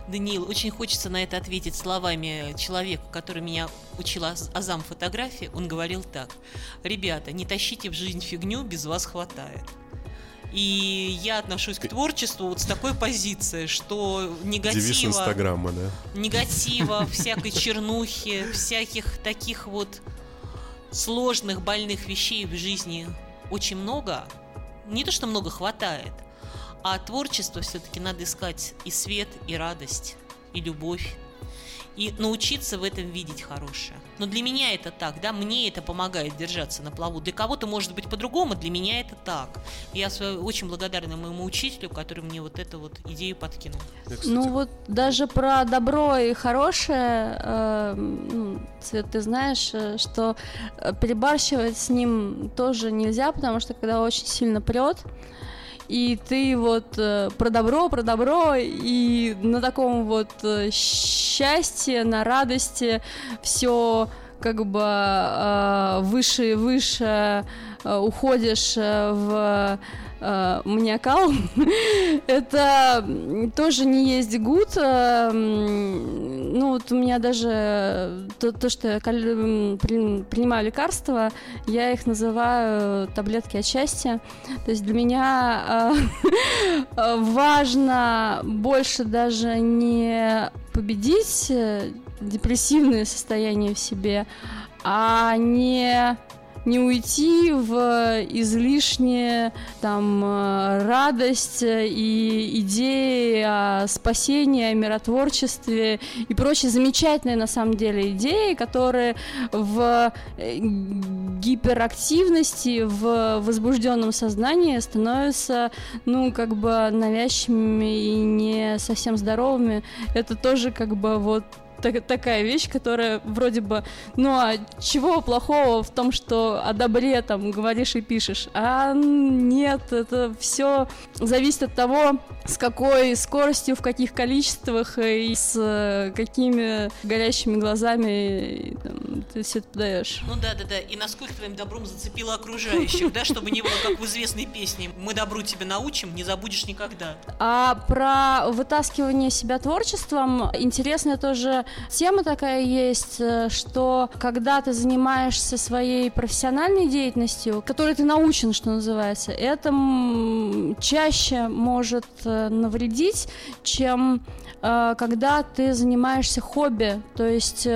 Даниил, очень хочется на это ответить словами человека, который меня учил аз- азам фотографии. Он говорил так. Ребята, не тащите в жизнь фигню, без вас хватает. И я отношусь к творчеству вот с такой позиции, что негатива, Инстаграма, да? негатива, [laughs] всякой чернухи, всяких таких вот сложных, больных вещей в жизни очень много. Не то, что много хватает, а творчество все-таки надо искать и свет, и радость, и любовь. И научиться в этом видеть хорошее. Но для меня это так, да, мне это помогает держаться на плаву. Для кого-то может быть по-другому, для меня это так. Я очень благодарна моему учителю, который мне вот эту вот идею подкинул. Я, кстати, Ну вот даже про добро и хорошее, э, ты знаешь, э, что э, перебарщивать с ним тоже нельзя, потому что когда очень сильно прет, и ты вот э, про добро, про добро, и на таком вот э, счастье, на радости все как бы э, выше и выше э, уходишь э, в э, маниакал, [laughs] это тоже не есть гуд. э, Ну, вот у меня даже то, то, что я принимаю лекарства, я их называю таблетки от счастья. То есть для меня э, [laughs] э, важно больше даже не победить э, депрессивное состояние в себе, а не не уйти в излишне там э, радость э, и идеи о спасении, о миротворчестве и прочие замечательные на самом деле идеи, которые в э, гиперактивности, в возбужденном сознании становятся, ну, как бы навязчивыми и не совсем здоровыми. Это тоже как бы вот так- такая вещь, которая вроде бы, ну а чего плохого в том, что о добре там говоришь и пишешь? А нет, это все зависит от того, с какой скоростью, в каких количествах и с э, какими горящими глазами и, там, ты все это подаешь. Ну да, да, да. И насколько твоим добром зацепило окружающих, да, чтобы не было, как в известной песне «Мы добру тебя научим, не забудешь никогда». А про вытаскивание себя творчеством интересная тоже тема такая есть, э, что когда ты занимаешься своей профессиональной деятельностью, которой ты научен, что называется, это чаще может э, навредить, чем э, когда ты занимаешься хобби, то есть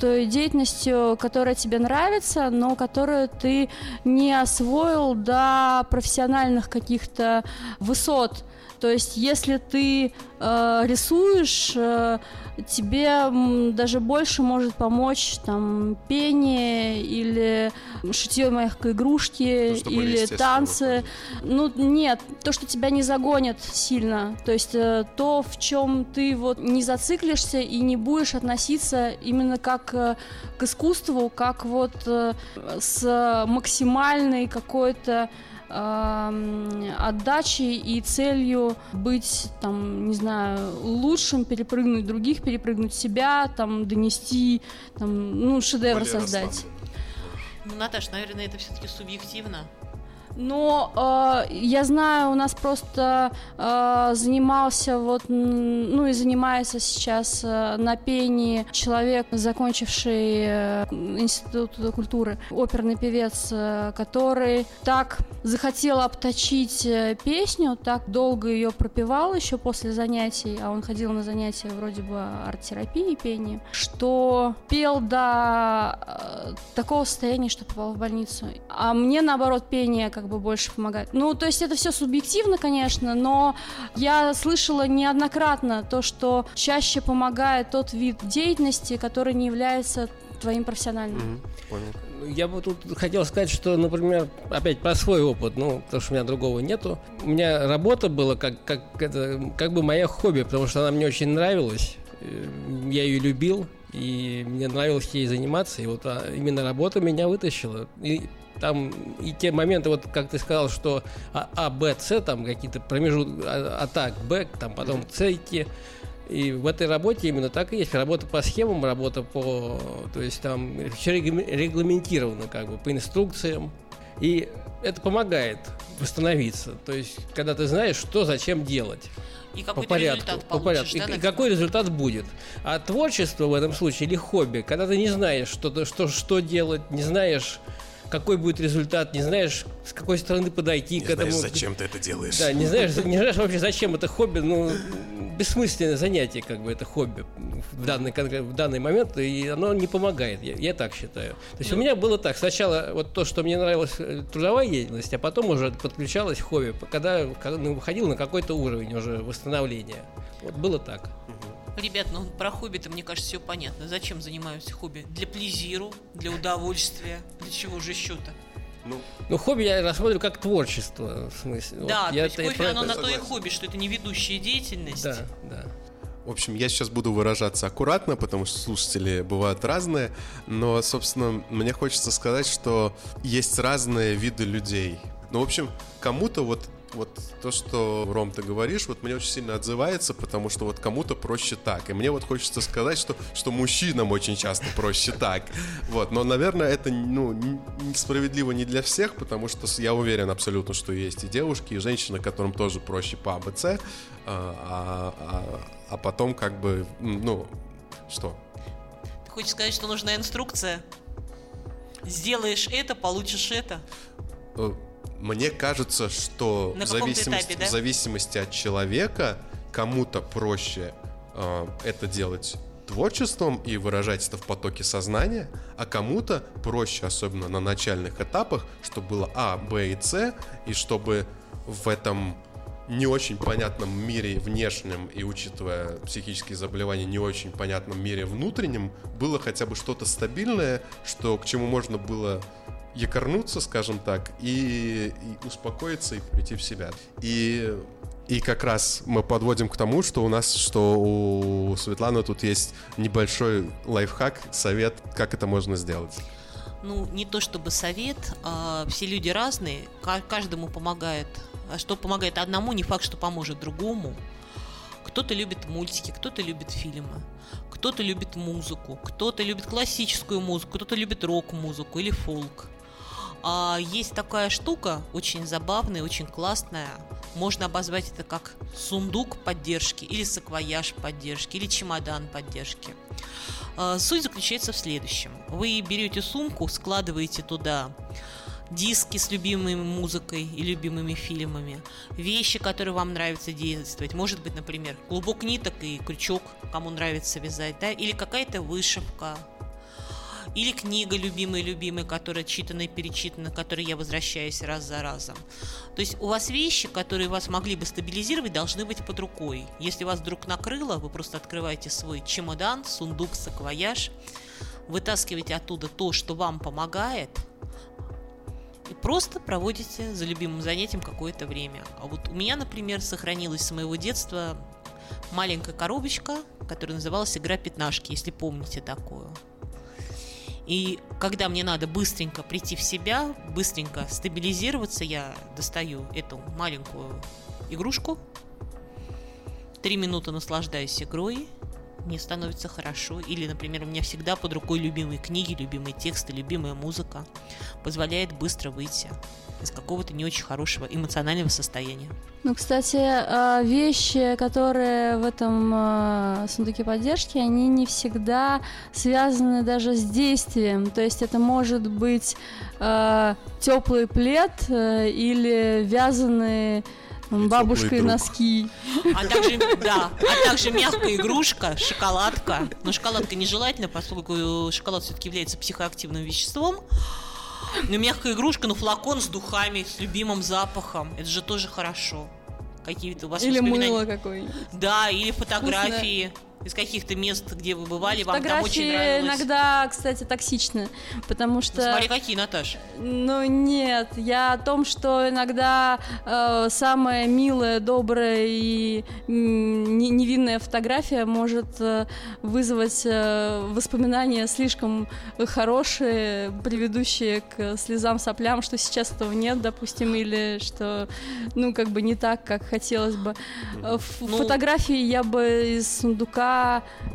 той деятельностью, которая тебе нравится, но которую ты не освоил до профессиональных каких-то высот. То есть, если ты э, рисуешь, э, тебе даже больше может помочь там пение или шитье моих игрушки более или танцы. Ну нет, то, что тебя не загонит сильно, то есть э, то, в чем ты вот не зациклишься и не будешь относиться именно как э, к искусству, как вот э, с максимальной какой-то эм, отдачей и целью быть, там, не знаю, лучшим, перепрыгнуть других, перепрыгнуть себя, там, донести, там, ну, шедевр Более создать. Ну, Наташ, наверное, это все-таки субъективно. Но э, я знаю, у нас просто э, занимался вот, ну и занимается сейчас э, на пении человек, закончивший э, институт культуры, оперный певец, э, который так захотел обточить э, песню, так долго ее пропевал еще после занятий, а он ходил на занятия вроде бы арт-терапии пения, что пел до э, такого состояния, что попал в больницу. А мне наоборот пение как бы больше помогает. Ну, то есть это все субъективно, конечно, но я слышала неоднократно то, что чаще помогает тот вид деятельности, который не является твоим профессиональным. Мгм, Понял. Я бы тут хотел сказать, что, например, опять про свой опыт, ну, потому что у меня другого нету. У меня работа была как, как, это, как бы моя хобби, потому что она мне очень нравилась. Э, Я ее любил, и мне нравилось ей заниматься, и вот а, именно работа меня вытащила. И там и те моменты, вот как ты сказал, что А, А, Б, С, там какие-то промежутки, а, атак, Б, там потом С идти. И в этой работе именно так и есть. Работа по схемам, работа по... То есть там все регламентировано как бы по инструкциям. И это помогает восстановиться. То есть, когда ты знаешь, что зачем делать. И По какой-то порядку. результат По порядку. да, И, и какой результат будет. А творчество в этом случае или хобби, когда ты не знаешь, что, что, что делать, не знаешь, какой будет результат, не знаешь, с какой стороны подойти Не к этому. знаешь, зачем ты это делаешь. Да, не знаешь, не знаешь вообще, зачем это хобби, ну, бессмысленное занятие, как бы, это хобби в данный, в данный момент, и оно не помогает, я, я так считаю. То есть у меня было так, сначала вот то, что мне нравилась э, трудовая деятельность, а потом уже подключалось хобби, когда, когда ну, выходил на какой-то уровень уже восстановления. Вот было так. Ребят, ну про хобби-то, мне кажется, все понятно. Зачем занимаются хобби? Для плезиру, для удовольствия, для чего же еще-то? Ну, Ну, хобби я рассматриваю как творчество, в смысле. Вот да, то я есть это- кофе, про оно это- на то и хобби, что это не ведущая деятельность. Да, да. В общем, я сейчас буду выражаться аккуратно, потому что слушатели бывают разные, но, собственно, мне хочется сказать, что есть разные виды людей. Ну, в общем, кому-то вот вот то, что, Ром, ты говоришь, вот мне очень сильно отзывается, потому что вот кому-то проще так. И мне вот хочется сказать, что, что мужчинам очень часто проще так. Вот, но, наверное, это, ну, несправедливо не для всех, потому что я уверен абсолютно, что есть и девушки, и женщины, которым тоже проще по АБЦ, а, а, а, а потом как бы, ну, что? Ты хочешь сказать, что нужна инструкция? Сделаешь это, получишь это? Мне кажется, что в каком-то зависимости, этапе, да? в зависимости от человека кому-то проще э, это делать творчеством и выражать это в потоке сознания, а кому-то проще, особенно на начальных этапах, чтобы было А, Б и С, и чтобы в этом не очень понятном мире внешнем и учитывая психические заболевания не очень понятном мире внутреннем было хотя бы что-то стабильное, что к чему можно было якорнуться, скажем так, и, и успокоиться и прийти в себя. И и как раз мы подводим к тому, что у нас, что у Светланы тут есть небольшой лайфхак, совет, как это можно сделать. Ну, не то чтобы совет, а все люди разные, ка- каждому помогает. А что помогает одному, не факт, что поможет другому. Кто-то любит мультики, кто-то любит фильмы, кто-то любит музыку, кто-то любит классическую музыку, кто-то любит рок-музыку или фолк. А есть такая штука, очень забавная, очень классная. Можно обозвать это как сундук поддержки, или саквояж поддержки, или чемодан поддержки. А, Суть заключается в следующем. Вы берете сумку, складываете туда диски с любимой музыкой и любимыми фильмами, вещи, которые вам нравится действовать. Может быть, например, клубок ниток и крючок, кому нравится вязать, да, или какая-то вышивка, или книга любимая-любимая, которая читана и перечитана, к которой я возвращаюсь раз за разом. То есть у вас вещи, которые вас могли бы стабилизировать, должны быть под рукой. Если вас вдруг накрыло, вы просто открываете свой чемодан, сундук, саквояж, вытаскиваете оттуда то, что вам помогает, и просто проводите за любимым занятием какое-то время. А вот у меня, например, сохранилась с моего детства маленькая коробочка, которая называлась «Игра пятнашки», если помните такую. И когда мне надо быстренько прийти в себя, быстренько стабилизироваться, я достаю эту маленькую игрушку, три минуты наслаждаюсь игрой, мне становится хорошо. Или, например, у меня всегда под рукой любимые книги, любимые тексты, любимая музыка. Позволяет быстро выйти из какого-то не очень хорошего эмоционального состояния. Ну, кстати, э, вещи, которые в этом э, сундуке поддержки, они не всегда связаны даже с действием. То есть это может быть э, теплый плед э, или вязаные теплый друг. носки. А также, да, а также мягкая игрушка, шоколадка. Но шоколадка нежелательно, поскольку шоколад все-таки является психоактивным веществом. Но мягкая игрушка, ну флакон с духами, с любимым запахом. Это же тоже хорошо. Какие-то у вас Или мыло какое-нибудь. Да, или фотографии из каких-то мест, где вы бывали, вам там очень нравилось. иногда, кстати, токсичны, потому что... Смотри, какие, Наташ. Ну нет, я о том, что иногда э, самая милая, добрая и невинная фотография может э, вызвать э, воспоминания слишком хорошие, приведущие к слезам, соплям, что сейчас этого нет, допустим, или что, ну, как бы не так, как хотелось бы. Э, ф- Ну- Фотографии я бы из сундука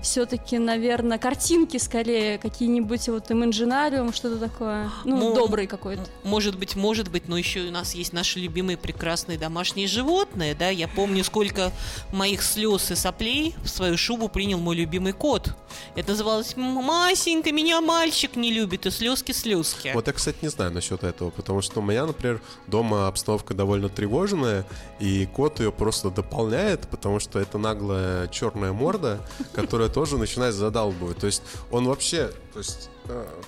все-таки, наверное, картинки скорее, какие-нибудь вот имаджинариум, что-то такое. Ну, Ну, добрый какой-то. Может быть, может быть, но еще у нас есть наши любимые прекрасные домашние животные, да? Я помню, сколько моих слез и соплей в свою шубу принял мой любимый кот. Это называлось «Масенька, меня мальчик не любит» и слезки-слезки. Вот я, кстати, не знаю насчет этого, потому что у меня, например, дома обстановка довольно тревожная, и кот ее просто дополняет, потому что это наглая черная морда, которая тоже начинает задалбывать. То есть он вообще, то есть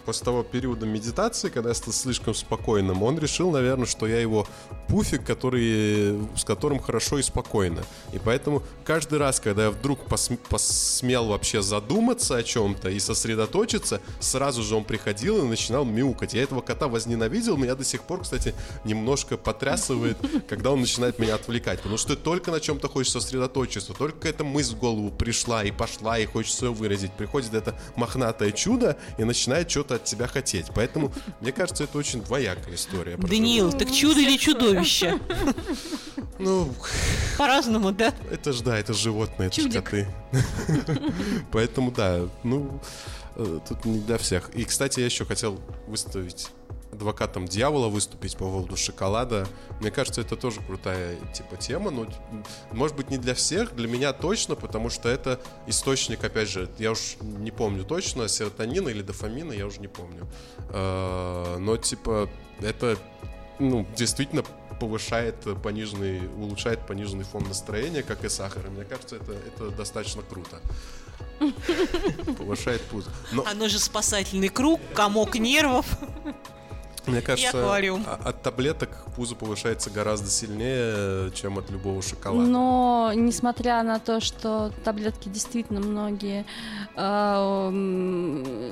после того периода медитации, когда я стал слишком спокойным, он решил, наверное, что я его пуфик, который, с которым хорошо и спокойно. И поэтому каждый раз, когда я вдруг пос- посмел вообще задуматься о чем-то и сосредоточиться, сразу же он приходил и начинал мяукать. Я этого кота возненавидел, меня до сих пор, кстати, немножко потрясывает, когда он начинает меня отвлекать. Потому что ты только на чем-то хочешь сосредоточиться, только эта мысль в голову пришла и пошла, и хочется ее выразить. Приходит это мохнатое чудо и начинает что-то от тебя хотеть. Поэтому, мне кажется, это очень двоякая история. Даниил, так чудо или чудовище? Ну, По-разному, да? это ж, да, это животные, это ж Чудик. коты. [laughs] Поэтому, да, ну, э, тут не для всех. И, кстати, я еще хотел выставить адвокатом дьявола выступить по поводу шоколада. Мне кажется, это тоже крутая типа тема, но может быть не для всех, для меня точно, потому что это источник, опять же, я уж не помню точно, серотонина или дофамина, я уже не помню. Э, Но типа это ну, действительно повышает пониженный, улучшает пониженный фон настроения, как и сахар. И мне кажется, это, это достаточно круто. [laughs] Повышает пузо. Но Оно же спасательный круг, комок нервов. Мне кажется, аквариум. а- от таблеток пузо повышается гораздо сильнее, чем от любого шоколада. Но несмотря на то, что таблетки действительно многие э,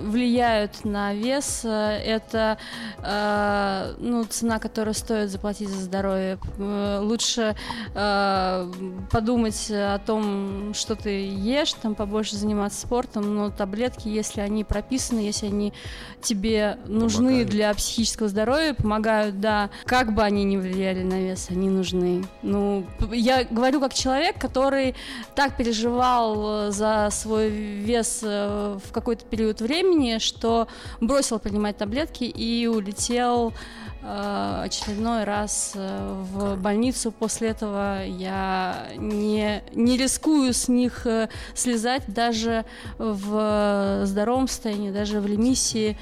влияют на вес, э, это э, ну, цена, которую стоит заплатить за здоровье. Э, Лучше э, подумать о том, что ты ешь, там побольше заниматься спортом, но таблетки, если они прописаны, если они тебе нужны Помогают. для психического здоровья, помогают, да, как бы они ни влияли на вес, они нужны. Ну, я говорю как человек, который так переживал э, за свой вес э, в какой-то период времени, что бросил принимать таблетки и улетел э, очередной раз в больницу. После этого я не, не рискую с них слезать даже в здоровом состоянии, даже в ремиссии.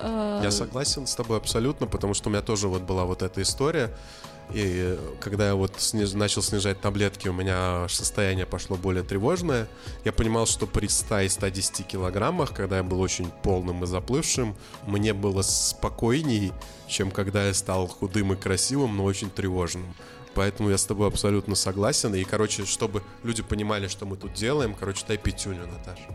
Э, Я согласен с тобой абсолютно, потому что у меня тоже вот была вот эта история. И когда я вот сниж- начал снижать таблетки, у меня состояние пошло более тревожное. Я понимал, что при 100 и 110 килограммах, когда я был очень полным и заплывшим, мне было спокойней, чем когда я стал худым и красивым, но очень тревожным. Поэтому я с тобой абсолютно согласен. И, короче, чтобы люди понимали, что мы тут делаем, короче, дай пятюню, Наташа.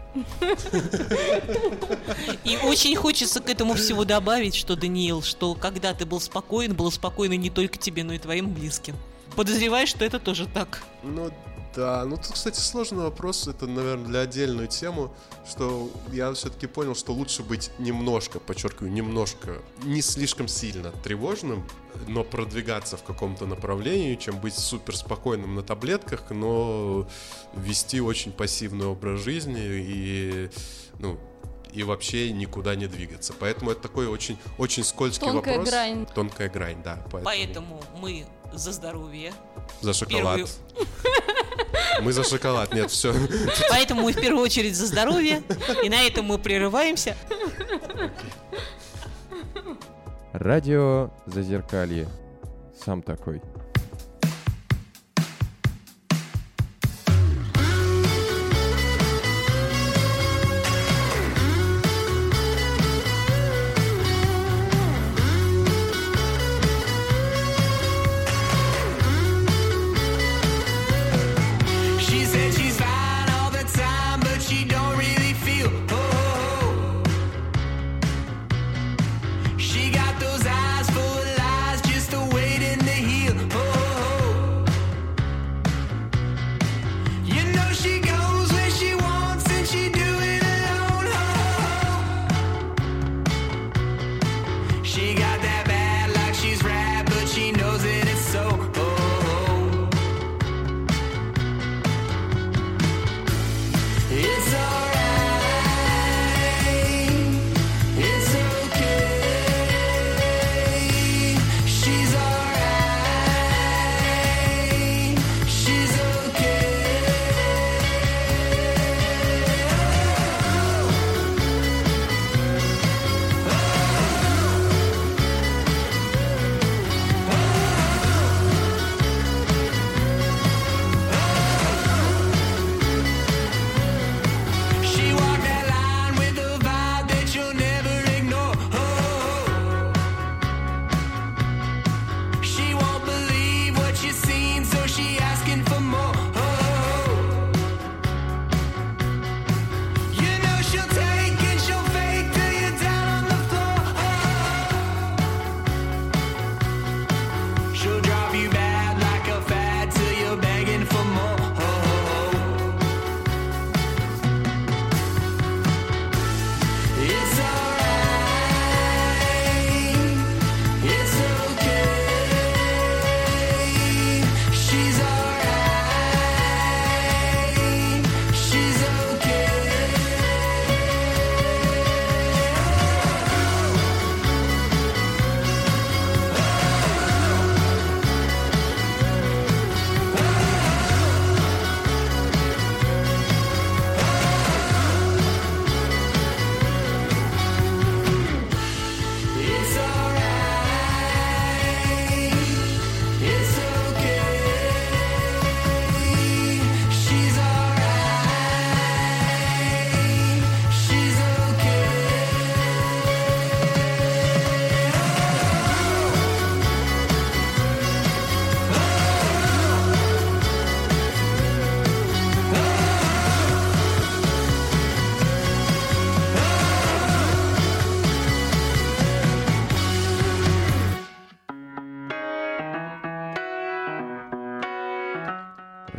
И очень хочется к этому всего добавить, что, Даниил, что когда ты был спокоен, было спокойно не только тебе, но и твоим близким. Подозреваешь, что это тоже так. Ну да, ну тут, кстати, сложный вопрос, это, наверное, для отдельную тему, что я все-таки понял, что лучше быть немножко, подчеркиваю, немножко, не слишком сильно тревожным, но продвигаться в каком-то направлении, чем быть супер спокойным на таблетках, но вести очень пассивный образ жизни и, ну, и вообще никуда не двигаться. Поэтому это такой очень, очень скользкий Тонкая вопрос. грань. Тонкая грань, да. Поэтому, Поэтому мы за здоровье. за шоколад. первую- Мы за шоколад, нет, все. Поэтому мы в первую очередь за здоровье. И на этом мы прерываемся. Радио Зазеркалье. Сам такой.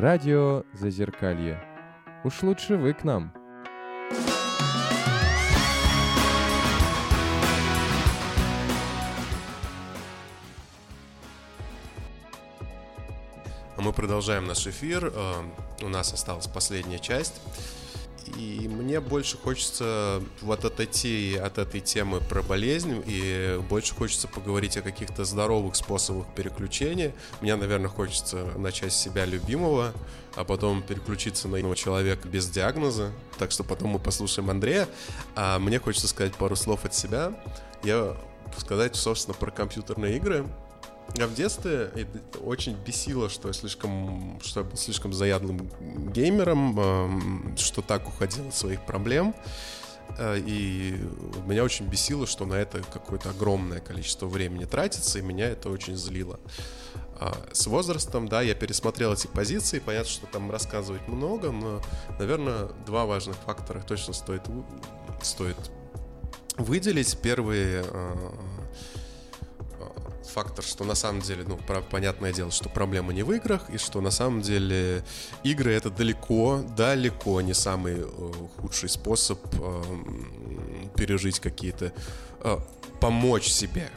Радио Зазеркалье. Уж лучше вы к нам. Мы продолжаем наш эфир. Э, У нас осталась последняя часть. Мне больше хочется вот отойти от этой темы про болезнь, и больше хочется поговорить о каких-то здоровых способах переключения. Мне, наверное, хочется начать с себя любимого, а потом переключиться на иного человека без диагноза. Так что потом мы послушаем Андрея. А мне хочется сказать пару слов от себя. Я сказать, собственно, про компьютерные игры. Я в детстве очень бесило, что я слишком, что я был слишком заядлым геймером, что так уходил от своих проблем. Э, И меня очень бесило, что на это какое-то огромное количество времени тратится, и меня это очень злило. А С возрастом, да, я пересмотрел эти позиции, понятно, что там рассказывать много, но, наверное, два важных фактора точно стоит, стоит выделить. Первый э, фактор, что на самом деле, ну, про- понятное дело, что проблема не в играх, и что на самом деле игры это далеко, далеко не самый э, худший способ э, пережить какие-то, э, помочь себе,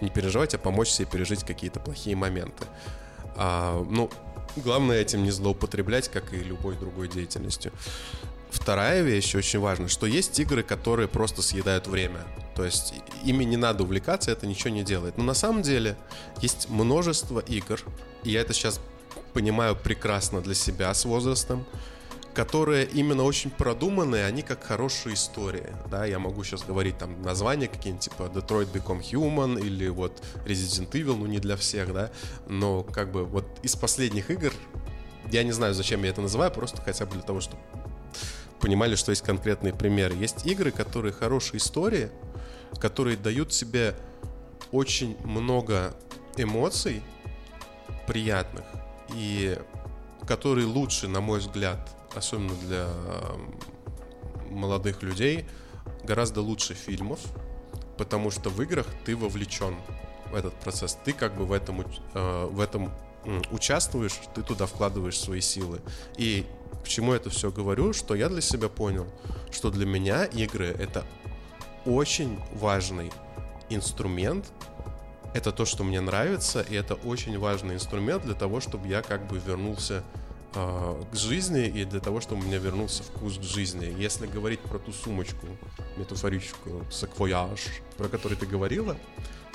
не переживать, а помочь себе пережить какие-то плохие моменты. А, ну, главное этим не злоупотреблять, как и любой другой деятельностью. Вторая вещь очень важна, что есть игры, которые просто съедают время. То есть ими не надо увлекаться, это ничего не делает. Но на самом деле есть множество игр, и я это сейчас понимаю прекрасно для себя с возрастом, которые именно очень продуманные, они как хорошие истории. Да, я могу сейчас говорить там названия какие-нибудь типа Detroit Become Human или вот Resident Evil, ну не для всех, да, но как бы вот из последних игр, я не знаю, зачем я это называю, просто хотя бы для того, чтобы понимали, что есть конкретные примеры. Есть игры, которые хорошие истории, которые дают тебе очень много эмоций приятных и которые лучше, на мой взгляд, особенно для молодых людей, гораздо лучше фильмов, потому что в играх ты вовлечен в этот процесс. Ты как бы в этом, э, в этом участвуешь, ты туда вкладываешь свои силы. И к чему это все говорю, что я для себя понял, что для меня игры это очень важный инструмент. Это то, что мне нравится, и это очень важный инструмент для того, чтобы я как бы вернулся э, к жизни и для того, чтобы у меня вернулся вкус к жизни. Если говорить про ту сумочку, метафорическую, саквояж, про которую ты говорила,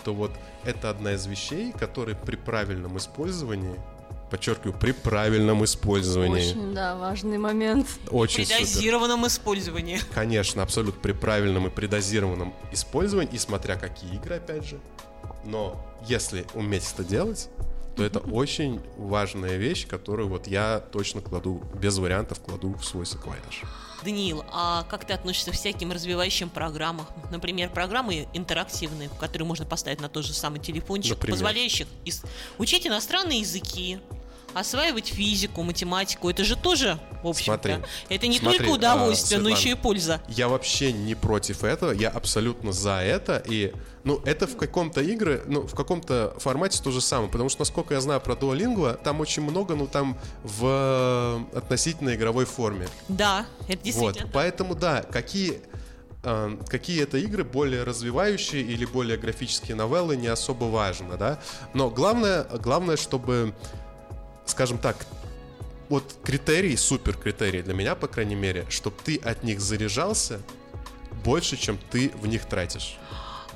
то вот это одна из вещей, которые при правильном использовании, подчеркиваю, при правильном использовании, Очень, да, важный момент. очень, При супер. дозированном использовании. Конечно, абсолютно при правильном и при дозированном использовании, и смотря какие игры, опять же. Но если уметь это делать, то это очень важная вещь, которую вот я точно кладу, без вариантов кладу в свой саквояж. Даниил, а как ты относишься к всяким развивающим программам? Например, программы интерактивные, которые можно поставить на тот же самый телефончик, Например? позволяющих ис- учить иностранные языки, осваивать физику, математику. Это же тоже, в общем-то, Смотри, это не смотри, только удовольствие, а, но Светлана, еще и польза. Я вообще не против этого, я абсолютно за это, и, ну, это в каком-то игры, ну, в каком-то формате то же самое, потому что, насколько я знаю про Duolingo, там очень много, ну, там в э, относительно игровой форме. Да, это Вот, действительно. поэтому да, какие э, какие это игры более развивающие или более графические новеллы не особо важно, да. Но главное, главное, чтобы, скажем так, вот критерий, супер критерий для меня, по крайней мере, чтобы ты от них заряжался больше, чем ты в них тратишь.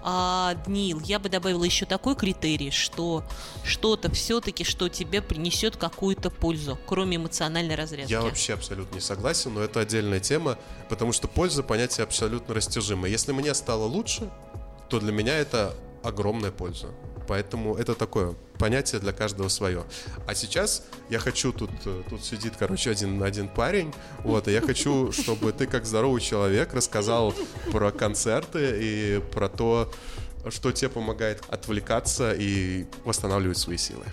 А, Даниил, я бы добавила еще такой критерий, что что-то все-таки, что тебе принесет какую-то пользу, кроме эмоциональной разрядки. Я вообще абсолютно не согласен, но это отдельная тема, потому что польза понятие абсолютно растяжимое. Если мне стало лучше, то для меня это огромная польза. Поэтому это такое понятие для каждого свое. А сейчас я хочу тут э, тут сидит, короче, один один парень, вот, и я хочу, чтобы ты как здоровый человек рассказал про концерты и про то, что тебе помогает отвлекаться и восстанавливать свои силы.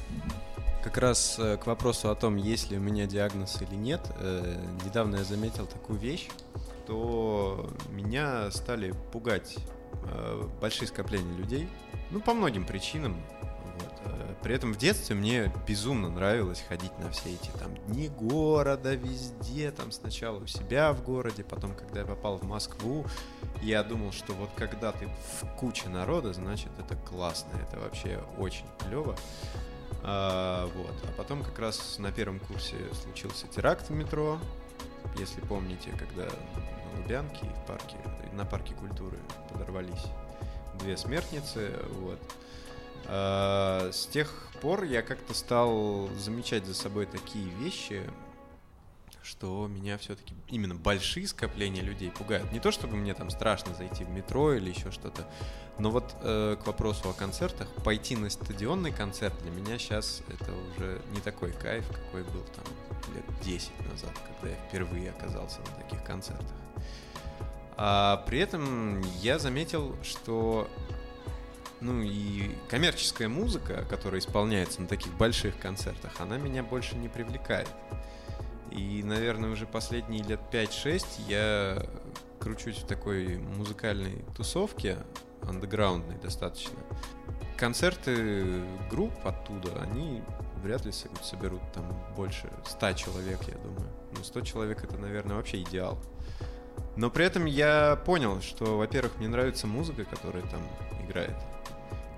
Как раз э, к вопросу о том, есть ли у меня диагноз или нет, э, недавно я заметил такую вещь, что меня стали пугать большие скопления людей, ну, по многим причинам. Вот. Э, При этом в детстве мне безумно нравилось ходить на все эти там дни города, везде, там сначала у себя в городе, потом, когда я попал в Москву, я думал, что вот когда ты в куче народа, значит это классно, это вообще очень клево. А, вот. а потом как раз на первом курсе случился теракт в метро, если помните, когда на Лубянке в парке, на парке культуры подорвались две смертницы, вот. А, с тех пор я как-то стал замечать за собой такие вещи, что меня все-таки именно большие скопления людей пугают. Не то, чтобы мне там страшно зайти в метро или еще что-то, но вот э, к вопросу о концертах, пойти на стадионный концерт для меня сейчас это уже не такой кайф, какой был там лет 10 назад, когда я впервые оказался на таких концертах. А при этом я заметил, что ну и коммерческая музыка, которая исполняется на таких больших концертах, она меня больше не привлекает. И, наверное, уже последние лет 5-6 я кручусь в такой музыкальной тусовке, андеграундной достаточно. Концерты групп оттуда, они вряд ли соберут там больше 100 человек, я думаю. Ну, 100 человек это, наверное, вообще идеал. Но при этом я понял, что, во-первых, мне нравится музыка, которая там играет,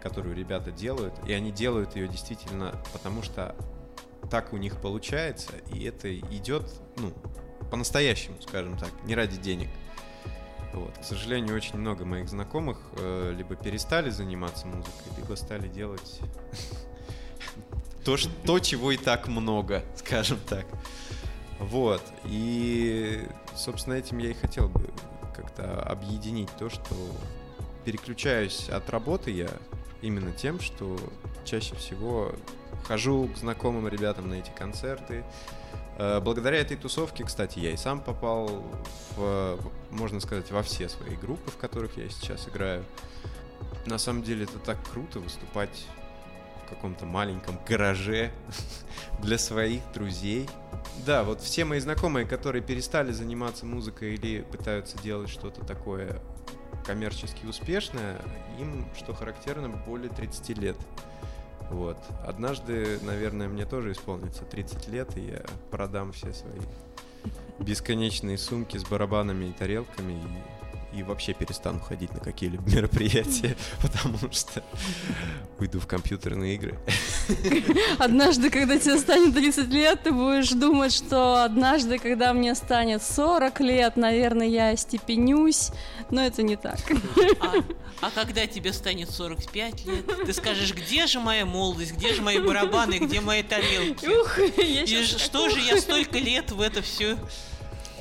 которую ребята делают, и они делают ее действительно потому, что так у них получается, и это идет, ну, по-настоящему, скажем так, не ради денег. Вот. К сожалению, очень много моих знакомых э, либо перестали заниматься музыкой, либо стали делать [laughs] то, что, то, чего и так много, скажем так. Вот. И, собственно, этим я и хотел бы как-то объединить то, что переключаюсь от работы я именно тем, что чаще всего хожу к знакомым ребятам на эти концерты. Э, благодаря этой тусовке, кстати, я и сам попал в, можно сказать, во все свои группы, в которых я сейчас играю. На самом деле это так круто выступать каком-то маленьком гараже [laughs] для своих друзей. Да, вот все мои знакомые, которые перестали заниматься музыкой или пытаются делать что-то такое коммерчески успешное, им, что характерно, более 30 лет. Вот. Однажды, наверное, мне тоже исполнится 30 лет, и я продам все свои бесконечные сумки с барабанами и тарелками и и вообще перестану ходить на какие-либо [laughs] мероприятия, потому что уйду в компьютерные игры. Однажды, когда тебе станет 30 лет, ты будешь думать, что однажды, когда мне станет 40 лет, наверное, я степенюсь, но это не так. А, а когда тебе станет 45 лет, ты скажешь, где же моя молодость, где же мои барабаны, где мои тарелки? Ух, и что же я столько лет в это все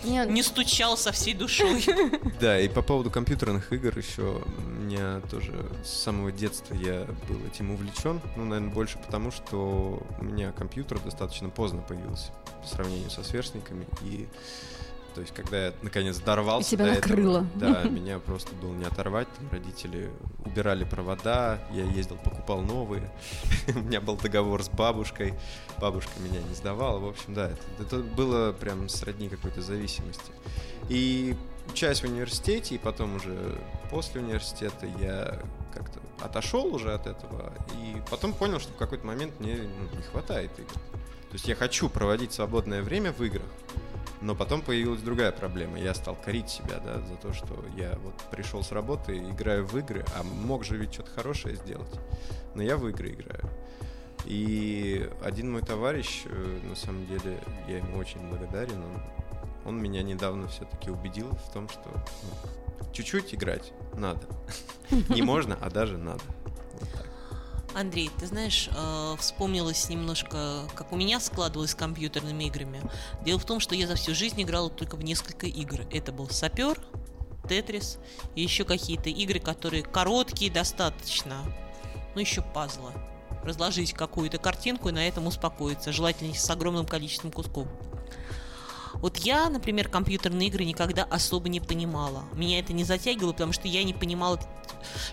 нет. не стучал со всей душой. [laughs] Да, и по поводу компьютерных игр еще у меня тоже с самого детства я был этим увлечен. Ну, наверное, больше потому, что у меня компьютер достаточно поздно появился по сравнению со сверстниками. И то есть, когда я наконец дорвался Тебя до накрыло. этого, да, [laughs] меня просто было не оторвать. Там родители убирали провода, я ездил, покупал новые. [laughs] У меня был договор с бабушкой, бабушка меня не сдавала. В общем, да, это, это было прям сродни какой-то зависимости. И учась в университете, и потом уже после университета я как-то отошел уже от этого, и потом понял, что в какой-то момент мне ну, не хватает игр. То есть я хочу проводить свободное время в играх, но потом появилась другая проблема. Я стал корить себя, да, за то, что я вот пришел с работы, играю в игры, а мог же ведь что-то хорошее сделать. Но я в игры играю. И один мой товарищ, э, на самом деле, я ему очень благодарен, он, он меня недавно все-таки убедил в том, что ну, чуть-чуть играть надо. [laughs] Не можно, а даже надо. Вот так. Андрей, ты знаешь, э, вспомнилось немножко, как у меня складывалось с компьютерными играми. Дело в том, что я за всю жизнь играла только в несколько игр. Это был Сапер, Тетрис и еще какие-то игры, которые короткие достаточно. Ну, еще пазлы. Разложить какую-то картинку и на этом успокоиться, желательно с огромным количеством кусков. Вот я, например, компьютерные игры никогда особо не понимала. Меня это не затягивало, потому что я не понимала,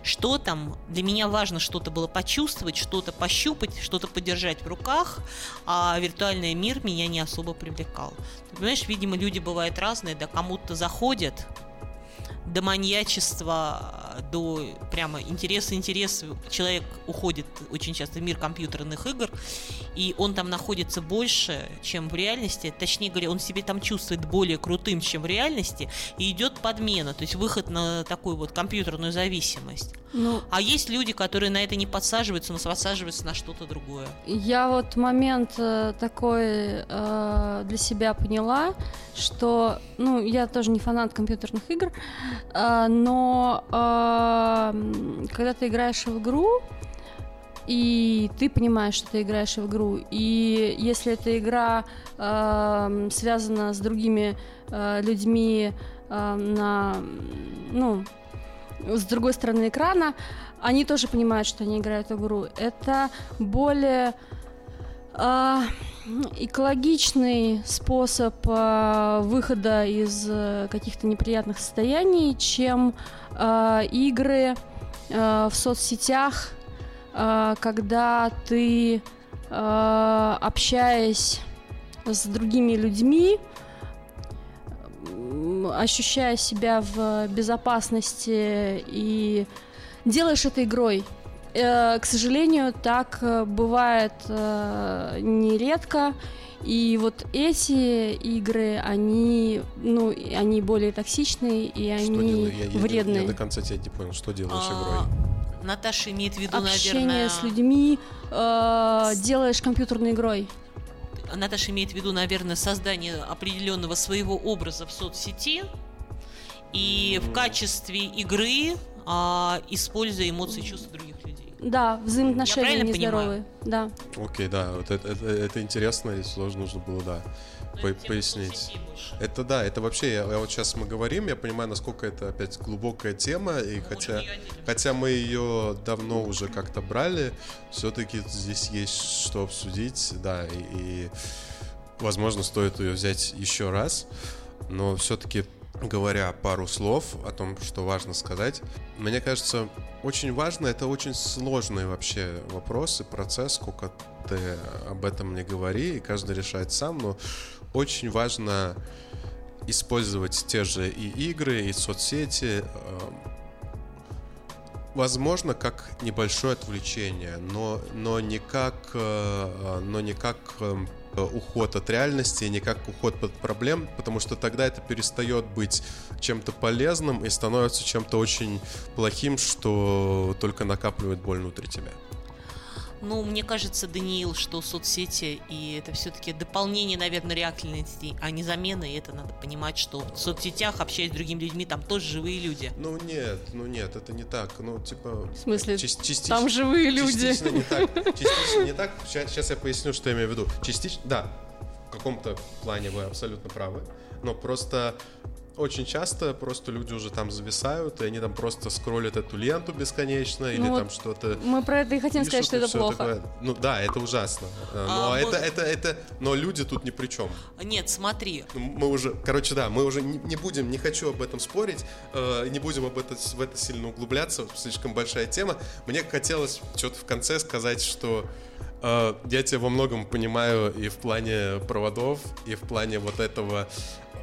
что там. Для меня важно что-то было почувствовать, что-то пощупать, что-то подержать в руках, а виртуальный мир меня не особо привлекал. Ты понимаешь, видимо, люди бывают разные, да кому-то заходят, до маньячества, до прямо интерес, интерес. Человек уходит очень часто в мир компьютерных игр, и он там находится больше, чем в реальности. Точнее говоря, он себе там чувствует более крутым, чем в реальности, и идет подмена, то есть выход на такую вот компьютерную зависимость. Ну, А есть люди, которые на это не подсаживаются, но подсаживаются на что-то другое. Я вот момент э, такой э, для себя поняла, что, ну, я тоже не фанат компьютерных игр, э, но э, когда ты играешь в игру, и ты понимаешь, что ты играешь в игру, и если эта игра э, связана с другими э, людьми э, на, ну, с другой стороны экрана, они тоже понимают, что они играют игру. Это более а, экологичный способ а, выхода из э, каких-то неприятных состояний, чем а, игры а, в соцсетях, а, когда ты, а, общаясь с другими людьми, м, ощущая себя в безопасности и делаешь это игрой. Э, К сожалению, так э, бывает э, нередко. И вот эти игры, они, ну, они более токсичные и Что они делаю? Я- я вредные. Я до конца тебя не понял, что делаешь А, игрой? Наташа имеет в виду, Общение наверное... с людьми э, делаешь компьютерной игрой. Наташа имеет в виду, наверное, создание определенного своего образа в соцсети и в качестве игры а, используя эмоции и чувства других людей. Да, взаимоотношения нездоровые. Да. Окей, да, вот это, это, это интересно, и сложно нужно было, да, по- пояснить. Это да, это вообще, я, я вот сейчас мы говорим, я понимаю, насколько это опять глубокая тема, и хотя, хотя мы ее давно уже как-то брали, все-таки здесь есть что обсудить, да, и, и, возможно стоит ее взять еще раз, но все-таки говоря пару слов о том, что важно сказать, мне кажется, очень важно, это очень сложный вообще вопрос и процесс, сколько ты об этом не говори, и каждый решает сам, но очень важно использовать те же и игры, и соцсети, э, возможно, как небольшое отвлечение, но, но не как, э, но не как э, уход от реальности, не как уход от проблем, потому что тогда это перестает быть чем-то полезным и становится чем-то очень плохим, что только накапливает боль внутри тебя. Ну, мне кажется, Даниил, что соцсети и это все-таки дополнение, наверное, реальности, а не замена. И это надо понимать, что в соцсетях, общаясь с другими людьми, там тоже живые люди. Ну нет, ну нет, это не так. Ну, типа. В смысле, част- частично- там живые люди. Частично не так. [laughs] Частично не так. Сейчас, я поясню, что я имею в виду. Частично, да, в каком-то плане вы абсолютно правы. Но просто очень часто просто люди уже там зависают, и они там просто скроллят эту ленту бесконечно, или Ну вот там что-то Мы про это и хотим пишут, сказать, что это плохо. такое. Ну да, это ужасно. Э, Но А, это, вот- это, это, но люди тут ни при чем. Нет, смотри, Мы уже, короче, да, мы уже не, не будем, не хочу об этом спорить, э, не будем об это, в это сильно углубляться, слишком большая тема. Мне хотелось что-то в конце сказать, что э, я тебя во многом понимаю и в плане проводов, и в плане вот этого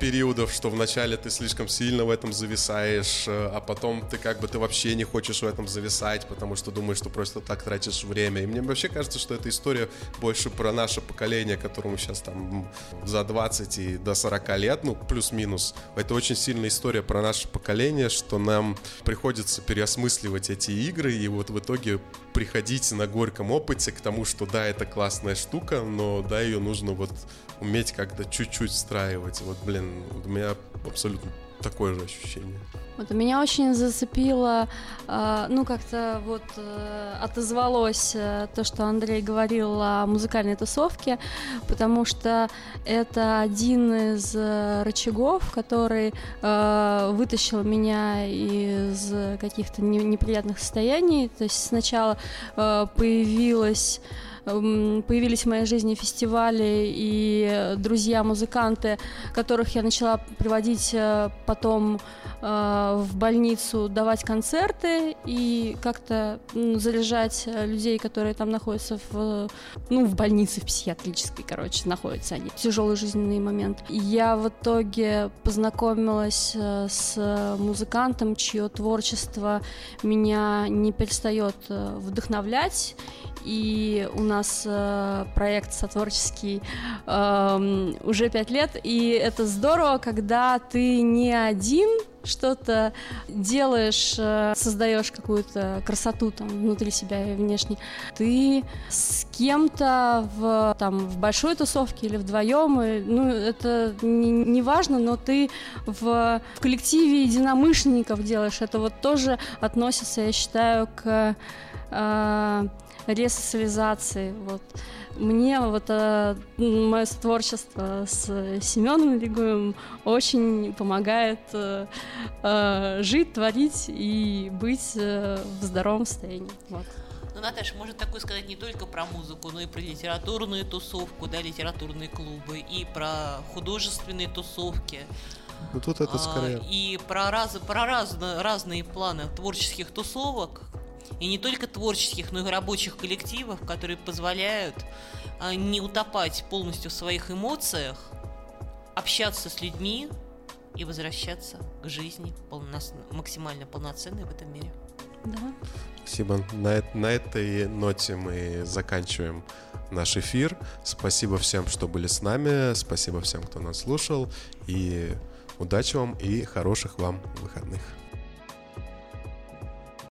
периодов, что вначале ты слишком сильно в этом зависаешь, э, а потом ты как бы ты вообще не хочешь в этом зависать, потому что думаешь, что просто так тратишь время. И мне вообще кажется, что эта история больше про наше поколение, которому сейчас там за 20 и до 40 лет, ну, плюс-минус. Это очень сильная история про наше поколение, что нам приходится переосмысливать эти игры и вот в итоге приходить на горьком опыте к тому, что да, это классная штука, но да, ее нужно вот уметь как-то чуть-чуть встраивать. Вот, блин, у меня абсолютно такое же ощущение. Вот меня очень зацепило, э, ну как-то вот э, отозвалось э, то, что Андрей говорил о музыкальной тусовке, потому что это один из э, рычагов, который э, вытащил меня из каких-то не- неприятных состояний. То есть сначала э, появилась появились в моей жизни фестивали и друзья-музыканты, которых я начала приводить э, потом э, в больницу, давать концерты и как-то заряжать людей, которые там находятся в, ну, в больнице, в психиатрической, короче, находятся они. Тяжелый жизненный момент. Я в итоге познакомилась э, с музыкантом, чье творчество меня не перестает вдохновлять и у нас э, проект сотворческий э, уже пять лет, и это здорово, когда ты не один что-то делаешь, э, создаешь какую-то красоту там внутри себя и внешне, ты с кем-то в, там, в большой тусовке или вдвоем, и, ну, это не, не важно, но ты в, в коллективе единомышленников делаешь, это вот тоже относится, я считаю, к э, ресоциализации. Вот. Мне вот э, мое творчество с Семеном Лигуем очень помогает э, э, жить, творить и быть э, в здоровом состоянии. Вот. Ну, Наташа, можно такое сказать не только про музыку, но и про литературную тусовку, да, литературные клубы, и про художественные тусовки. Ну тут это скорее. А, и про, раз, про раз, разные планы творческих тусовок, и не только творческих, но и рабочих коллективов, которые позволяют а, не утопать полностью в своих эмоциях, общаться с людьми и возвращаться к жизни полнос... максимально полноценной в этом мире. Да. Спасибо. На, на этой ноте мы заканчиваем наш эфир. Спасибо всем, что были с нами. Спасибо всем, кто нас слушал. И удачи вам и хороших вам выходных.